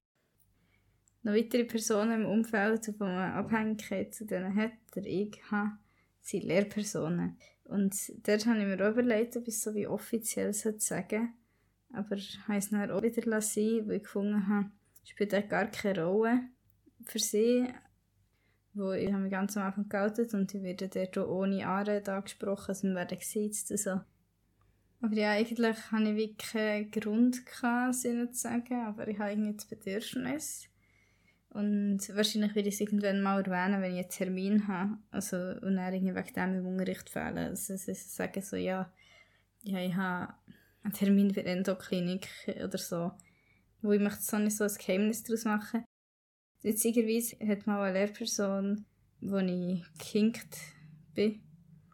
Noch weitere Personen im Umfeld, die man Abhängigkeit zu denen hat, der ich habe, sind Lehrpersonen. Und dort habe ich mir auch überlegt, ob ich es so wie offiziell sagen sollte aber ich habe es dann auch wieder lassen, weil ich gefunden habe, spielt auch gar keine Rolle für sie. Wo ich habe mich ganz am Anfang geoutet und ich werde dort auch ohne Anrede angesprochen, also wir werden gesiezt und so. Aber ja, eigentlich hatte ich wirklich keinen Grund, sie nicht zu sagen, aber ich habe irgendwie das Bedürfnis. Und wahrscheinlich werde ich es irgendwann mal erwähnen, wenn ich einen Termin habe. Also, und dann irgendwie wegen dem im Unterricht fehlen. Also, sie sagen so, ja, ja, ich habe einen Termin für Endoklinik oder so. Wo ich möchte so nicht so ein Geheimnis daraus machen. Witzigerweise hat mal eine Lehrperson, wo ich gehinkt bin,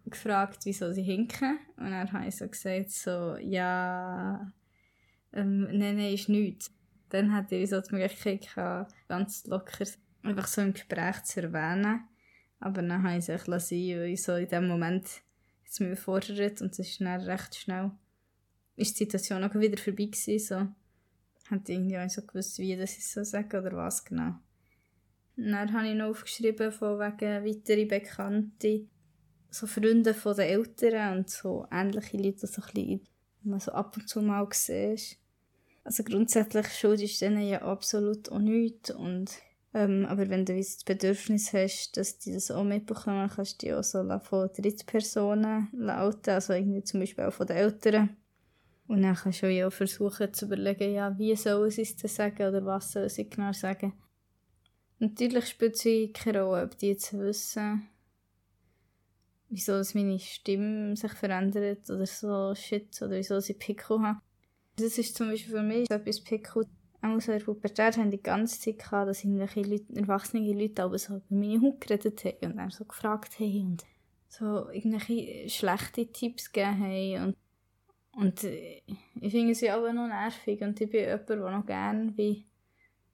gefragt, wieso sie hinken. Und habe ich so gesagt, so, ja, ähm, nein, nein, ist nichts. Dann hatte ich so die Möglichkeit gehabt, ganz locker einfach so im Gespräch zu erwähnen. Aber dann habe ich es ein lassen, weil ich so in dem Moment jetzt mich überfordert und es ist dann recht schnell ist die Situation auch wieder vorbei gewesen, so. Hat irgendwie auch so gewusst, wie das ich so sage oder was genau. dann habe ich noch aufgeschrieben von wegen weitere Bekannte, so Freunde von den Eltern und so ähnliche Leute, so ein die man so ab und zu mal siehst. Also grundsätzlich schuldest du denen ja absolut auch nichts und ähm, aber wenn du das Bedürfnis hast, dass die das auch mitbekommen, kannst du die auch so von Drittpersonen lauten, also irgendwie zum Beispiel auch von den Eltern und dann kannst du ja auch versuchen zu überlegen, ja, wie soll sie es sagen oder was soll sie genau sagen. Natürlich spielt es keine Rolle, ob die jetzt wissen, wieso meine Stimme sich verändert oder so shit oder wieso sie Pickel haben. Das ist zum Beispiel für mich etwas Pickel. Auch so in der Pubertät haben die ganze Zeit gehabt, dass irgendwelche Leute, erwachsene Leute aber so über meine Haut geredet haben und dann so gefragt haben und so irgendwelche schlechte Tipps gegeben haben und und äh, ich finde sie aber noch nervig und ich bin jemand, der noch gerne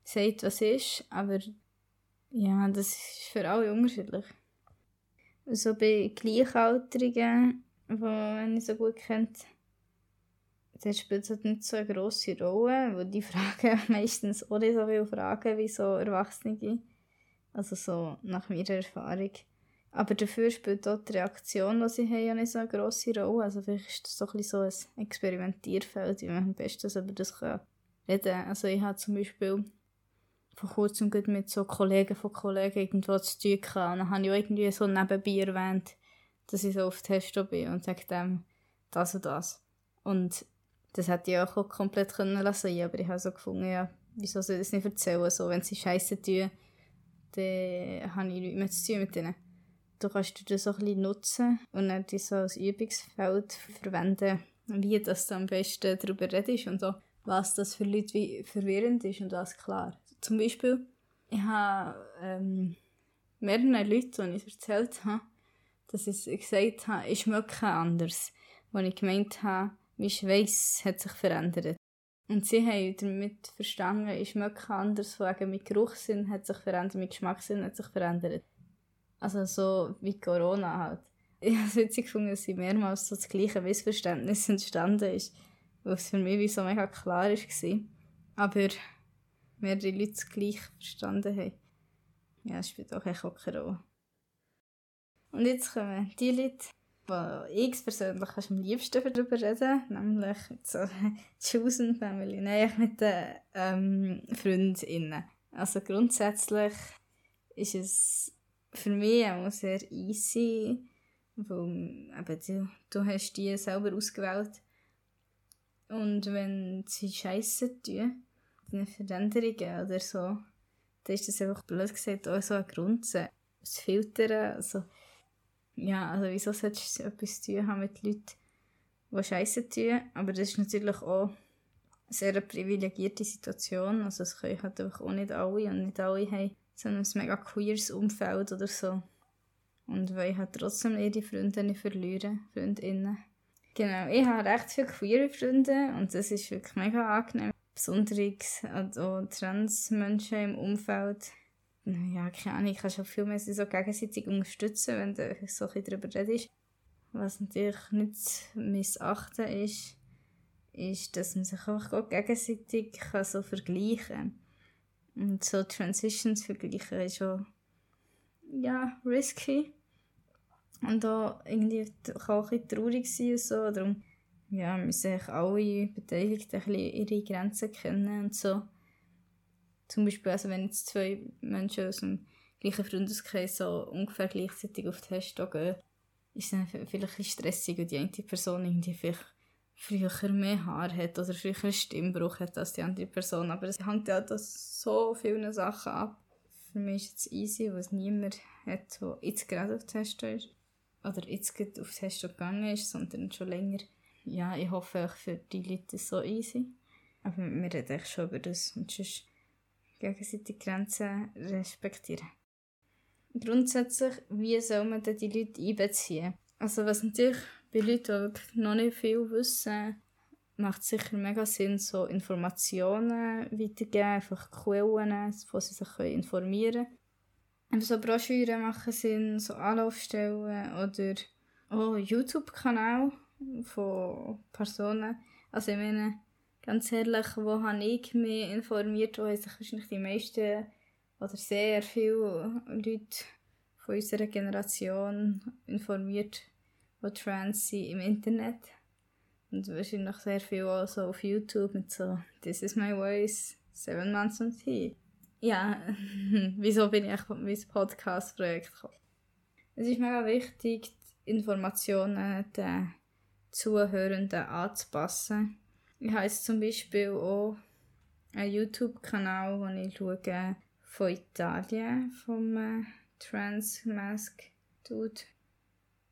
sagt, was ist, aber ja, das ist für alle unterschiedlich. So bei Gleichaltrigen, die ich so gut kennt, dann spielt halt nicht so eine grosse Rolle, weil die fragen meistens auch nicht so viele Fragen wie so Erwachsene. Also so nach meiner Erfahrung. Aber dafür spielt auch die Reaktion, die sie haben, ja nicht so eine grosse Rolle. Also vielleicht ist das so ein, Experimentierfeld, wie man am besten über das reden kann. Also ich habe zum Beispiel vor kurzem mit so Kollegen von Kollegen irgendwo zu tun gehabt. Und dann habe ich auch irgendwie so nebenbei erwähnt, dass ich so auf Testo bin und sage dem das und das. Und das hätte ich auch komplett können lassen, aber ich habe so gefunden, ja, wieso soll ich das nicht erzählen? So, wenn sie Scheiße tun, dann habe ich nichts mehr zu tun mit ihnen. Du kannst das so ein bisschen nutzen und dann das so als Übungsfeld verwenden, wie das du am besten darüber redest und so, was das für Leute wie verwirrend ist und was klar. Zum Beispiel, ich habe ähm, mehreren Leuten, die ich erzählt habe, dass ich gesagt habe, ich schmecke anders. Wo ich gemeint habe, mein Schweiß hat sich verändert. Und sie haben damit verstanden, ich schmecke anders, wegen mein Geruchssinn hat sich verändert, mein Geschmackssinn hat sich verändert. Also so wie Corona halt. Ich habe es witzig gefunden, dass mehrmals so das gleiche Missverständnis entstanden ist, was für mich wie so mega klar war. Aber mehrere Leute es gleich verstanden haben. Ja, das spielt auch keine Rolle. Und jetzt kommen die Leute, wo ich persönlich am liebsten darüber reden, nämlich so Chosen Family, nein, mit den ähm, Freundinnen. Also grundsätzlich ist es für mich auch sehr easy, weil eben, du, du hast die selber ausgewählt. Und wenn sie Scheiße tun, deine Veränderungen oder so, dann ist das einfach blöd gesagt auch so ein Grund, zu filtern, also ja, also wieso solltest du etwas zu tun haben mit Leuten, die Scheiße tun, aber das ist natürlich auch eine sehr privilegierte Situation, also es können halt einfach auch nicht alle und nicht alle haben so ein mega queeres Umfeld oder so. Und weil ich halt trotzdem ihre Freunde nicht verlieren, Freundinnen. Genau, ich habe recht viele queere Freunde und das ist wirklich mega angenehm. Besonders also Transmenschen im Umfeld ja, keine Ahnung, ich kann schon viel mehr so gegenseitig unterstützen, wenn du so ein darüber redest. Was natürlich nicht zu missachten ist, ist, dass man sich einfach gegenseitig so vergleichen kann. Und so Transitions vergleichen ist schon, ja, risky. Und auch irgendwie kann auch ein bisschen traurig sein und so. Darum, ja, müssen sich alle Beteiligten ihre Grenzen kennen und so. Zum Beispiel, also wenn jetzt zwei Menschen aus dem gleichen Freundeskreis so ungefähr gleichzeitig auf die Testo gehen, ist es dann vielleicht ein stressig, weil die eine Person irgendwie vielleicht früher mehr Haar hat oder früher einen Stimmbruch hat als die andere Person. Aber es hängt ja das so viele Sachen ab. Für mich ist es easy, weil niemand hat, der jetzt gerade auf Testo ist. Oder jetzt gerade auf Testo gegangen ist, sondern schon länger. Ja, ich hoffe auch für die Leute so easy. Aber wir reden echt schon über das. Und sonst gegenseitig Grenzen respektieren. Grundsätzlich, wie soll man denn die Leute einbeziehen? Also was natürlich bei Leuten, die noch nicht viel wissen, macht sicher mega Sinn, so Informationen weiterzugeben, einfach Quellen, wo sie sich informieren können. So Broschüren machen Sinn, so Anlaufstellen oder auch YouTube-Kanal von Personen. Also ich meine, ganz ehrlich, wo habe ich mich informiert, wo haben sich wahrscheinlich die meisten oder sehr viele Leute von unserer Generation informiert, die trans sind im Internet. Und wahrscheinlich sehr viel auch so auf YouTube mit so This is my voice, Seven Months on Tea. Ja, wieso bin ich auf mein Podcast-Projekt gekommen? Es ist mega wichtig, Informationen den Zuhörenden anzupassen ich habe jetzt zum Beispiel auch einen YouTube-Kanal, wo ich schaue von Italien, vom äh, Transmask Dude.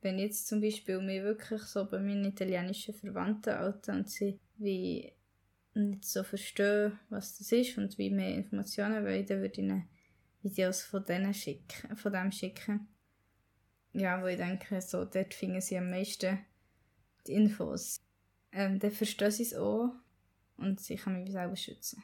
Wenn ich jetzt zum Beispiel mich wirklich so bei meinen italienischen Verwandten alte und sie wie nicht so verstehen, was das ist und wie mehr Informationen wollen, dann würde ich ihnen Videos von denen schicken, von dem schicken. Ja, wo ich denke, so, dort finden sie am meisten die Infos ähm, dann verstehen sie es auch und sie kann mich selber schützen.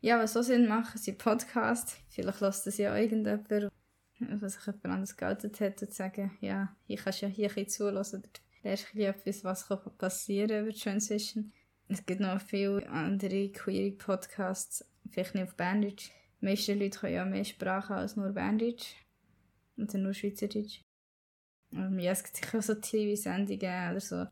Ja, was so Sinn machen, sind Podcasts. Vielleicht lässt das ja irgendjemand. Was sich jemand anderes geoutet hat und zu sagen, ja, hier kannst ja hier ein bisschen zulassen oder lernst etwas, was kann passieren über Transition. Es gibt noch viele andere queer Podcasts, vielleicht nicht auf Berndeutsch. Die meisten Leute können ja mehr Sprachen als nur Berndeutsch. Dann nur Schweizerdeutsch. Und ja, es gibt sicher auch so TV-Sendungen oder so.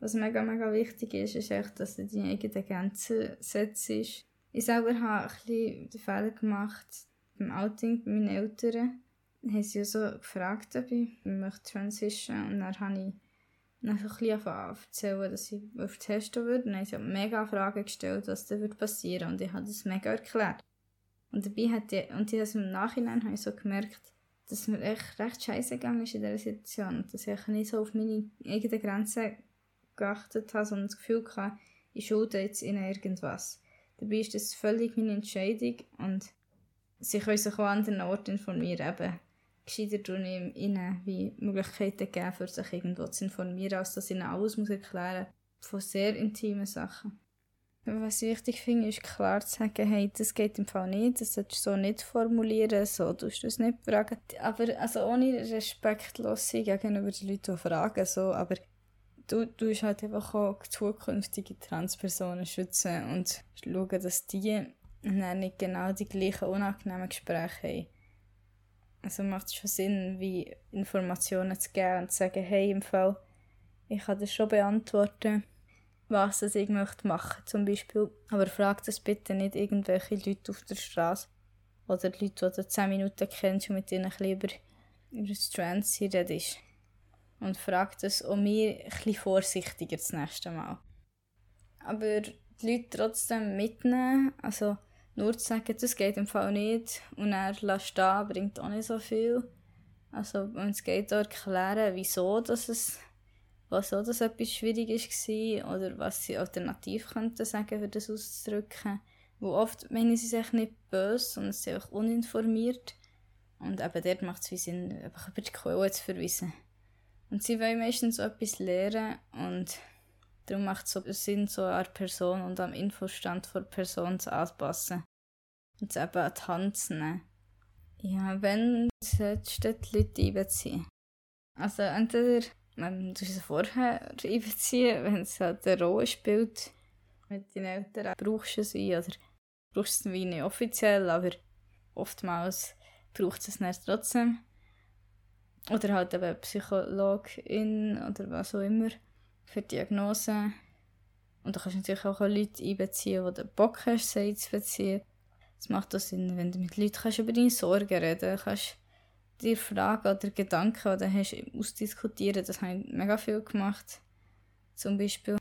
Was mega, mega wichtig ist, ist echt, dass du deine eigenen Grenzen setzt. Ich selber habe ein bisschen den Fehler gemacht beim Outing bei meinen Eltern. Haben sie so gefragt, ob ich möchte transition und dann habe ich dann ein bisschen erzählen, dass ich auf testen würde. Dann haben sie mega Fragen gestellt, was da passieren würde und ich habe das mega erklärt. Und dabei hat die, und das im Nachhinein habe ich so gemerkt, dass mir echt recht scheiße gegangen ist in dieser Situation und dass ich nicht so auf meine eigenen Grenzen geachtet habe, sondern das Gefühl hatte, ich schulde jetzt ihnen irgendwas. Dabei ist das völlig meine Entscheidung und sie können sich auch an anderen Orten informieren. Eben, gescheiter tun ihnen wie Möglichkeiten geben, für sich irgendwo zu informieren, als dass ihnen alles muss erklären von sehr intimen Sachen. Was ich wichtig finde, ist klar zu sagen, hey, das geht im Fall nicht, das solltest du so nicht formulieren, so tust du es nicht fragen. Aber also ohne respektlos sein gegenüber den Leuten, die fragen, so, aber du, musst halt einfach auch zukünftige Transpersonen schützen und schauen, dass die nicht genau die gleichen unangenehmen Gespräche haben. Also macht es schon Sinn, wie Informationen zu geben und zu sagen, hey, im Fall, ich kann das schon beantworten, was ich möchte machen zum Beispiel. Aber frag das bitte nicht irgendwelche Leute auf der Straße oder die Leute, die du 10 Minuten kennst und mit denen ein über, das Trans redest und fragt es auch mir etwas vorsichtiger das nächste Mal. Aber die Leute trotzdem mitnehmen, also nur zu sagen, das geht im Fall nicht und er lässt stehen, bringt auch nicht so viel. Also wenn es geht, auch erklären, wieso dass es auch das etwas schwierig war oder was sie alternativ könnten sagen, für das auszudrücken. Wo oft meinen sie sich nicht böse, sie sind einfach uninformiert. Und eben dort macht es Sinn, einfach über die Quelle zu verweisen. Und sie wollen meistens so etwas lernen und darum macht es so Sinn, so an Person und am Infostand der Person zu anpassen. Und es eben nehmen. Ja, wenn solltest du die Leute einbeziehen. Also entweder ähm, du sie vorher einbeziehen, wenn es halt eine Rolle spielt mit den Eltern, brauchst du sie oder brauchst du es wie nicht offiziell, aber oftmals braucht es es trotzdem. Oder halt eben Psychologin oder was auch immer für Diagnose. Und da kannst du natürlich auch Leute einbeziehen, die du Bock hast, sie einzubeziehen. Es macht auch Sinn, wenn du mit Leuten kannst über deine Sorgen reden kannst, dir Fragen oder Gedanken oder hast ausdiskutieren. Das habe ich mega viel gemacht. Zum Beispiel,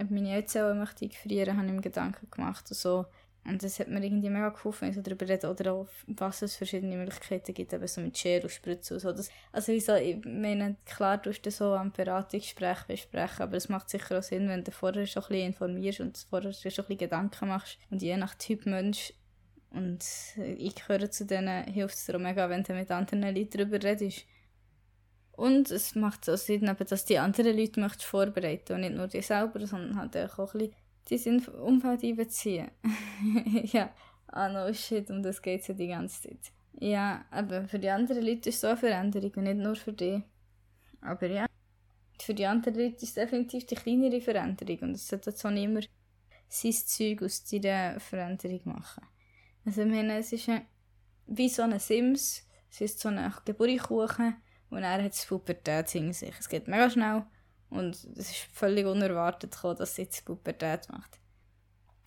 ob meine Eizellen möchte ich frieren, habe ich mir Gedanken gemacht. Und so und das hat mir irgendwie mega geholfen, wenn ich so darüber rede. Oder auch, was es verschiedene Möglichkeiten gibt, eben so mit Schere und Spritzen und so. Das, also ich, so, ich meine, klar, du hast das so am Beratungsgespräch besprechen, aber es macht sicher auch Sinn, wenn du vorher schon ein bisschen informierst und vorher schon ein bisschen Gedanken machst. Und je nach Typ Mensch, und ich gehöre zu denen, hilft es mega, wenn du mit anderen Leuten darüber redest. Und es macht auch Sinn, dass die anderen Leute möchtest vorbereiten und nicht nur dich selber, sondern halt auch ein bisschen dein Umfeld einbeziehen. ja, ah no shit, um das geht es ja die ganze Zeit. Ja, aber für die anderen Leute ist so eine Veränderung und nicht nur für dich. Aber ja, für die anderen Leute ist es definitiv die kleinere Veränderung und es sollte so nicht immer sein Zeug aus dieser Veränderung machen. Also ich meine, es ist ein, wie so ein Sims, es ist so ein Geburtkuchen und er hat das Pubertät in sich. Es geht mega schnell und es ist völlig unerwartet gekommen, dass sie jetzt Pubertät macht.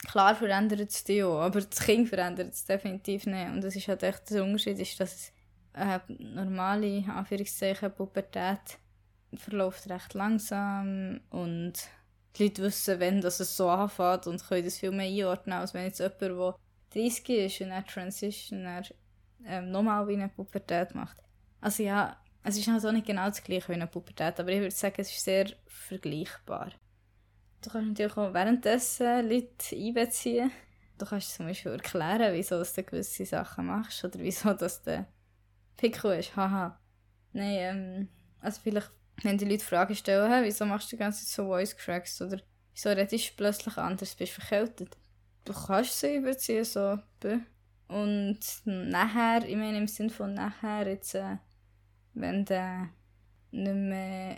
Klar verändert es die auch, aber das Kind verändert es definitiv nicht. Und das ist halt echt der Unterschied, ist, dass es eine normale, Anführungszeichen, Pubertät verläuft recht langsam und die Leute wissen, wenn das es so anfängt und können das viel mehr einordnen, als wenn jetzt jemand, der 30 ist und dann Transition dann, ähm, nochmal wie eine Pubertät macht. Also ja, es ist halt nicht genau das gleiche wie eine Pubertät, aber ich würde sagen, es ist sehr vergleichbar. Du kannst natürlich auch währenddessen Leute einbeziehen. Du kannst zum Beispiel erklären, wieso du gewisse Sachen machst oder wieso dass du Pico ist. Haha. Nein, ähm, also vielleicht, wenn die Leute Fragen stellen, hey, wieso machst du die ganze Zeit so Voice Cracks oder wieso redest du plötzlich anders, bist du verkältet. Du kannst sie einbeziehen, so, Und nachher, ich meine im Sinne von nachher, jetzt, äh, wenn du nicht mehr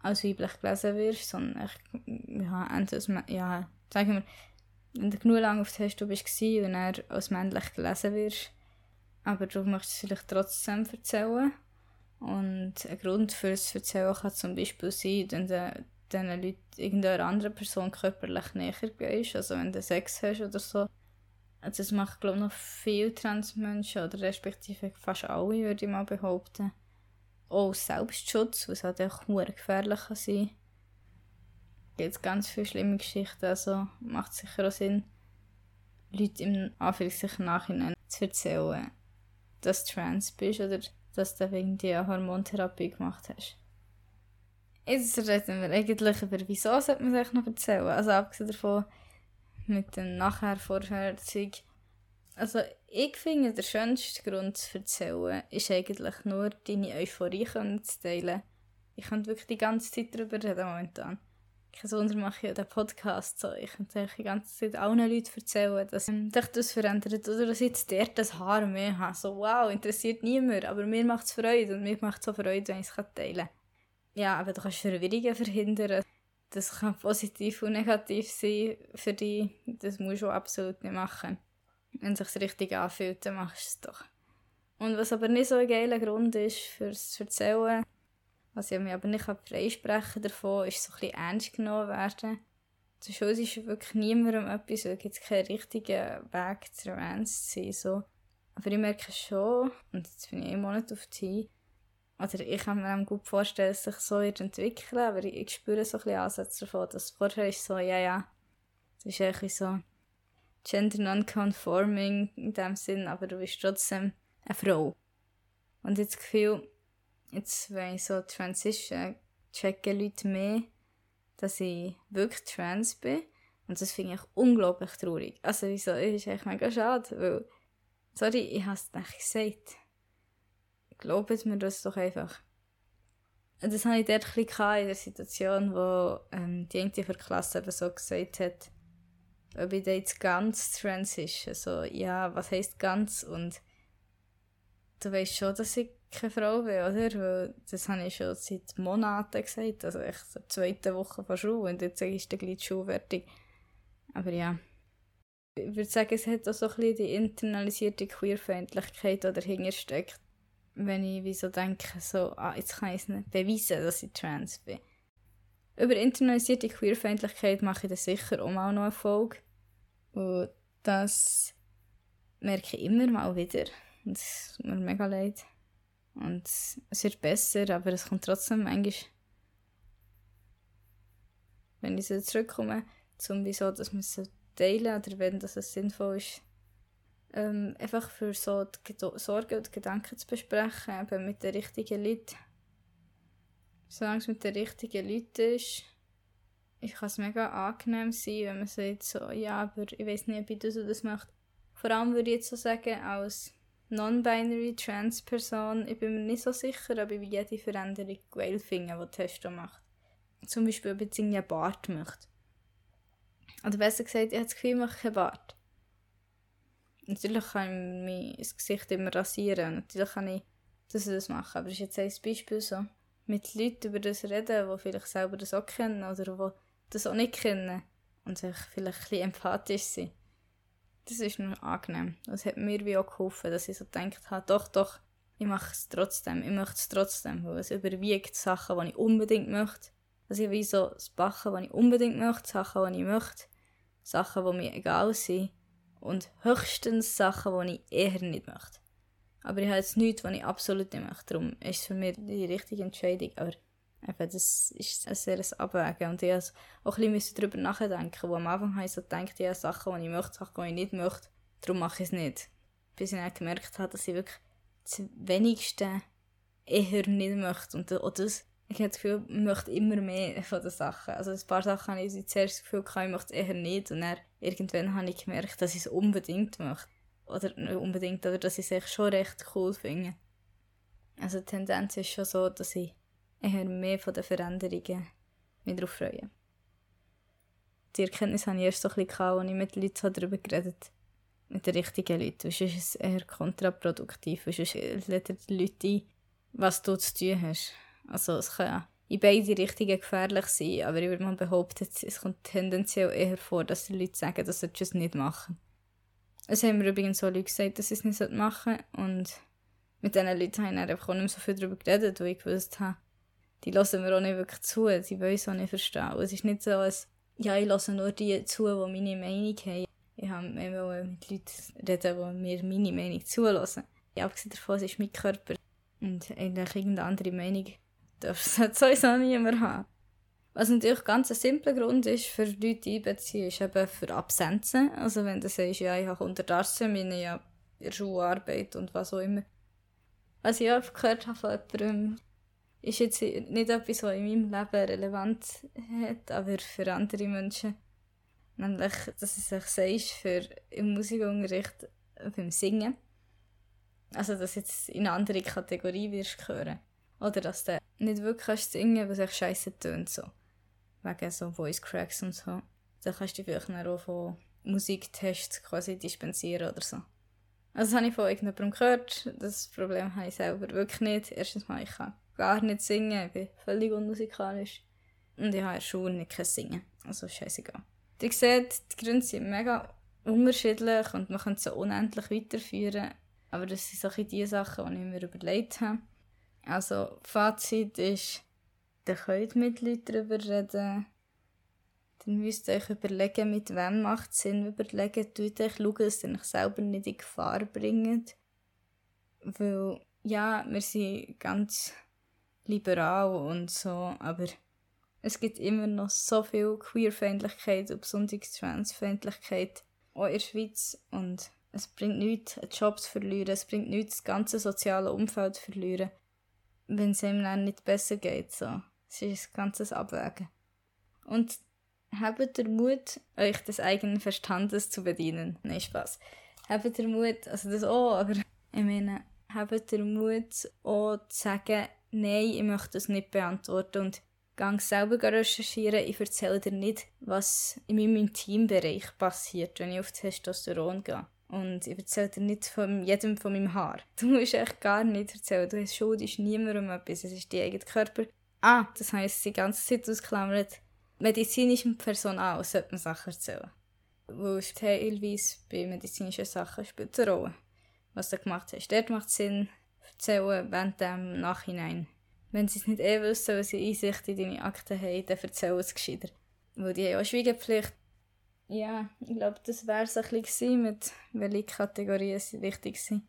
als weiblich gelesen wirst, sondern ich, ja, entweder, ja, sagen wir, wenn du genug lange auf Test bist und dann als männlich gelesen wirst, aber du möchtest es vielleicht trotzdem erzählen. Und ein Grund für das Erzählen kann zum Beispiel sein, wenn du diesen Leuten irgendeiner anderen Person körperlich näher gehst, also wenn du Sex hast oder so. Also das macht, glaube ich, noch viele Transmenschen, oder respektive fast alle, würde ich mal behaupten. Auch Selbstschutz, was halt auch gefährlich kann sein gibt ganz viele schlimme Geschichten, also macht sicher auch Sinn, Leute im Anführungszeichen Nachhinein zu erzählen, dass du trans bist oder dass du wegen dir Hormontherapie gemacht hast. Jetzt reden wir eigentlich über, wieso sollte man sich noch erzählen. Also abgesehen davon, mit dem nachher vorher Zeug. Also ich finde, der schönste Grund zu erzählen ist eigentlich nur, deine Euphorie zu teilen. Ich könnte wirklich die ganze Zeit darüber reden momentan. Kein Wunder mache ich den Podcast so. Ich könnte die ganze Zeit allen Leuten erzählen, dass sich das verändert oder dass ich jetzt der das Haar mehr habe. So, wow, interessiert niemand, aber mir macht es Freude und mir macht es so Freude, wenn ich es teilen kann. Ja, aber du kannst Verwirrungen verhindern. Das kann positiv und negativ sein für dich. Das musst du absolut nicht machen. Wenn es sich richtig anfühlt, dann machst du es doch. Und was aber nicht so ein geiler Grund ist fürs Erzählen, was ich mich aber nicht freisprechen davon, ist so ein bisschen ernst genommen werden. Zur Schule ist wirklich niemandem etwas, es gibt keinen richtigen Weg zur Ernst zu sein. So. Aber ich merke schon, und jetzt bin ich einen Monat auf die oder ich kann mir gut vorstellen, dass sich so entwickeln, aber ich, ich spüre so ein bisschen Ansätze davon, dass vorher ist so, ja, ja, es ist irgendwie so gender non-conforming in dem Sinn, aber du bist trotzdem eine Frau. Und jetzt das Gefühl, jetzt, wenn ich so transition, checken Leute mehr, dass ich wirklich trans bin. Und das finde ich unglaublich traurig. Also, wieso? Das ist echt mega schade, weil, sorry, ich habe es nicht gesagt. Glaubt mir das doch einfach. Und das hatte ich dort ein bisschen in der Situation, wo ähm, die eine der Klasse eben so gesagt hat, ob ich da jetzt ganz trans ist. Also, ja, was heisst ganz? Und du weißt schon, dass ich keine Frau bin, oder? Weil das habe ich schon seit Monaten gesagt. Also echt zur zweiten Woche von Schule und jetzt ist dann gleich die Schule fertig. Aber ja. Ich würde sagen, es hat auch so ein bisschen die internalisierte Queerfeindlichkeit, die dahinter steckt wenn ich wie so denke, so, ah, jetzt kann ich es nicht beweisen, dass ich trans bin. Über internalisierte Queerfeindlichkeit mache ich dann sicher auch mal noch eine Folge. Und das merke ich immer mal wieder. Und es tut mir mega leid. Und es wird besser, aber es kommt trotzdem manchmal, wenn ich so zurückkomme, zum wieso, dass wir es teilen oder wenn das sinnvoll ist, ähm, einfach für so die Sorgen und Gedanken zu besprechen, eben mit den richtigen Leuten. Solange es mit den richtigen Leuten ist, ich kann es mega angenehm sein, wenn man sagt so, ja, aber ich weiß nicht, ob ich das oder das macht. Vor allem würde ich jetzt so sagen, als non-binary Trans-Person, ich bin mir nicht so sicher, ob ich jede Veränderung geil finde, die Testo macht. Zum Beispiel, ob ich jetzt einen Bart möchte. Oder besser gesagt, ich habe das Gefühl, ich mache keinen Bart. Natürlich kann ich mein Gesicht immer rasieren. Natürlich kann ich das das machen. Aber das ist jetzt ein Beispiel so. Mit Leuten über das reden, die vielleicht selber das auch kennen oder die das auch nicht kennen. Und sich vielleicht ein bisschen empathisch sind. Das ist nur angenehm. Das hat mir wie auch geholfen, dass ich so gedacht habe, doch, doch, ich mache es trotzdem. Ich möchte es trotzdem. Weil es überwiegt Sachen, die ich unbedingt möchte. Also ich wie so das Bachen, die ich unbedingt möchte, Sachen, die ich möchte. Sachen, die mir egal sind und höchstens Sachen, die ich eher nicht möchte. Aber ich habe jetzt nichts, was ich absolut nicht möchte. Darum ist es für mich die richtige Entscheidung. Aber eben, das ist ein sehr Abwägen. Und ich musste auch ein bisschen darüber nachdenken. Wo am Anfang habe ich so gedacht, ja, Sachen, die ich möchte, Sachen, die ich nicht möchte. Darum mache ich es nicht. Bis ich dann gemerkt habe, dass ich wirklich das Wenigste eher nicht möchte. Und auch das ich habe das Gefühl, ich möchte immer mehr von den Sachen. Also ein paar Sachen habe ich zuerst das Gefühl, ich möchte es eher nicht. Und dann irgendwann habe ich gemerkt, dass ich es unbedingt möchte. Oder nicht unbedingt, oder dass ich es schon recht cool finde. Also die Tendenz ist schon so, dass ich eher mehr von den Veränderungen mich darauf freue. Die Erkenntnis hatte ich erst so ein bisschen, als ich mit Leuten darüber geredet habe. mit den richtigen Leuten. Sonst ist es eher kontraproduktiv. Sonst lädt die Leute ein, was du zu tun hast. Also es kann in beide Richtungen gefährlich sein, aber ich würde mal behaupten, es kommt tendenziell eher vor, dass die Leute sagen, dass sie es nicht machen. Es haben mir übrigens so Leute gesagt, dass sie es nicht machen und mit diesen Leuten habe ich einfach auch nicht mehr so viel darüber geredet, weil ich gewusst habe, die hören mir auch nicht wirklich zu, die wollen es auch nicht verstehen. Es ist nicht so, als ja, ich höre nur die zu, die meine Meinung haben. Ich immer mit Leuten reden, die mir meine Meinung zulassen. Abgesehen davon, es ist mein Körper. Und eigentlich irgendeine andere Meinung darf es sowieso niemand haben. Was natürlich ganz ein simpler Grund ist, für Leute einbeziehen, ist eben für Absenzen. Also wenn du sagst, ja, ich habe unterdessen meine ja, Schularbeit und was auch immer. Was ich auch gehört habe von jemandem, ist jetzt nicht etwas, was in meinem Leben relevant hat, aber für andere Menschen. Nämlich, dass du sich sagst, für im Musikunterricht beim Singen. Also, dass jetzt in eine andere Kategorie wirst hören. Oder dass du nicht wirklich kannst singen was echt scheiße tönt. So. Wegen so Voice Cracks und so. Dann kannst du dich vielleicht auch von Musiktests quasi dispensieren oder so. Also das habe ich von irgendjemandem gehört. Das Problem habe ich selber wirklich nicht. Erstens mal, ich kann gar nicht singen. Ich bin völlig unmusikalisch. Und ich habe der Schule nicht kein Singen. Also scheißegal. Ihr seht, die Gründe sind mega unterschiedlich und man kann sie unendlich weiterführen. Aber das sind so die Sachen, die ich mir überlegt habe. Also, Fazit ist, ihr könnt mit Leuten darüber reden. Dann müsst ihr euch überlegen, mit wem macht es Sinn überlegen. Tut euch schauen, dass ihr euch selber nicht in Gefahr bringt. Weil, ja, wir sind ganz liberal und so, aber es gibt immer noch so viel Queerfeindlichkeit und besonders Transfeindlichkeit auch in der Schweiz und es bringt nichts, einen Job zu verlieren, es bringt nichts, das ganze soziale Umfeld zu verlieren wenn es ihm dann nicht besser geht. So. Es ist ein ganzes Abwägen. Und habt ihr Mut, euch des eigenen Verstandes zu bedienen. Nein, Spaß. Habt ihr Mut, also das auch, aber ich meine, habt ihr Mut, auch zu sagen, nein, ich möchte das nicht beantworten und gang selber recherchieren. Ich erzähle dir nicht, was in meinem Intimbereich passiert, wenn ich auf Testosteron gehe. Und ich erzähle dir nicht von jedem von meinem Haar. Du musst echt gar nicht erzählen. Du schuldest niemandem etwas. Es ist dein eigener Körper. Ah, das heisst, die ganze Zeit ausklammert. Medizinischem Personal sollte man Sachen erzählen. Weil teilweise bei medizinischen Sachen spielt es eine Rolle, was du gemacht hast. Dort macht es Sinn, erzählen während dem Nachhinein. Wenn sie es nicht eh wissen, weil sie Einsicht in deine Akten haben, dann erzählen sie es gescheiter. Weil die haben auch Schweigepflicht ja, ich glaube, das wäre es ein bisschen mit welche Kategorien sind wichtig sind.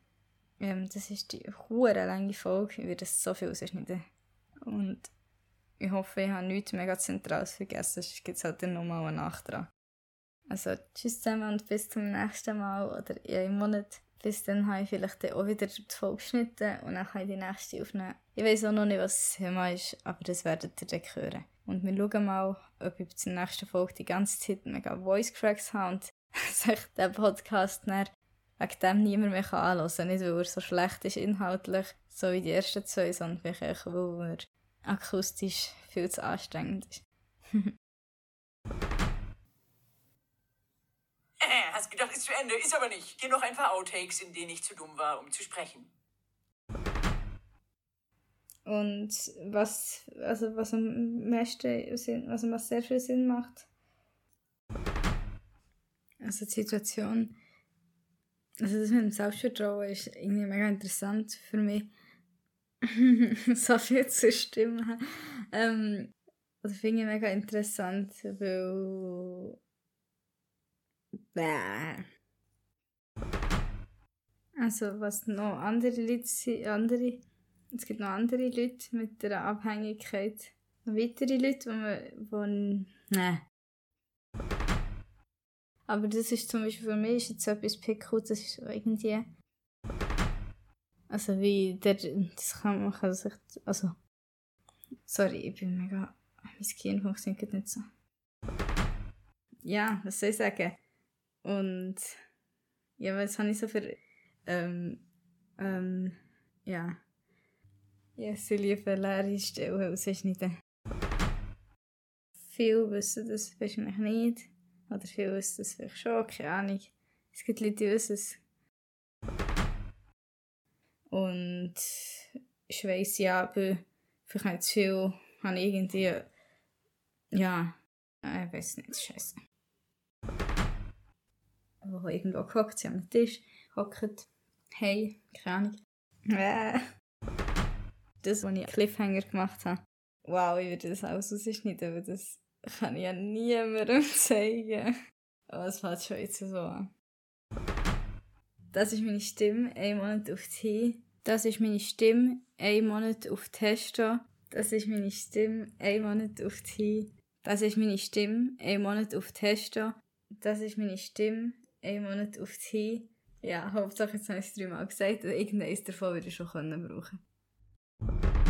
Ähm, das ist die hohe lange Folge, ich werde es so viel ausschneiden. Und ich hoffe, ich habe nichts mega Zentrales vergessen, sonst gibt es halt nochmal einen Nachtrag. Also, tschüss zusammen und bis zum nächsten Mal oder in einem Monat. Bis dann habe ich vielleicht auch wieder die Folge geschnitten und dann kann ich die nächste aufnehmen. Ich weiß auch noch nicht, was das Thema ist, aber das werdet ihr dann hören. Und wir schauen mal, ob ich zur nächsten Folge die ganze Zeit mega Voice Cracks habe und sich der Podcast dann wegen dem niemand mehr anhören kann. Nicht, weil er so schlecht ist inhaltlich, so wie die ersten zwei, sondern weil er akustisch viel zu anstrengend ist. Äh, hast gedacht, ist zu Ende, ist aber nicht. Hier noch ein paar Outtakes, in denen ich zu dumm war, um zu sprechen. Und was, also was am meisten Sinn, also was sehr viel Sinn macht. Also die Situation, also das mit dem Selbstvertrauen ist irgendwie mega interessant für mich. so viel zu stimmen. Ähm, also finde ich mega interessant, weil Bäh. Also was noch andere Leute andere es gibt noch andere Leute mit einer Abhängigkeit. Noch weitere Leute, die man. Nein. Aber das ist zum Beispiel für mich ist jetzt etwas Pickles, das ist irgendwie. Also wie der. Das kann man kann sich. Also. Sorry, ich bin mega. Mein Gehirn funktioniert nicht so. Ja, was soll ich sagen? Und. Ja, was habe ich so für. Ähm. Ähm. Ja. Ja, sie liebe leere Stellen ausschneiden. Viele wissen das wahrscheinlich nicht. Oder viele wissen das vielleicht schon, keine Ahnung. Es gibt Leute, die wissen es. Und ich weiss ja, aber vielleicht nicht zu viel, habe ich irgendwie, ja, ich weiß nicht, scheiße. Wo irgendwo gehockt, sie am Tisch, hockt, hey, keine Ahnung. Äh. Das, was ich Cliffhanger gemacht habe. Wow, ich würde das alles rausschneiden, aber das kann ich ja niemandem zeigen. Aber es fällt schon jetzt so an. Das ist meine Stimme, ein Monat auf die Das ist meine Stimme, ein Monat auf Testo. Das ist meine Stimme, ein Monat auf die Das ist meine Stimme, ein Monat auf Testo. Das ist meine Stimme, ein Monat auf die Ja, Hauptsache jetzt habe ich es dreimal gesagt. Irgendeines davon würde ich schon können brauchen you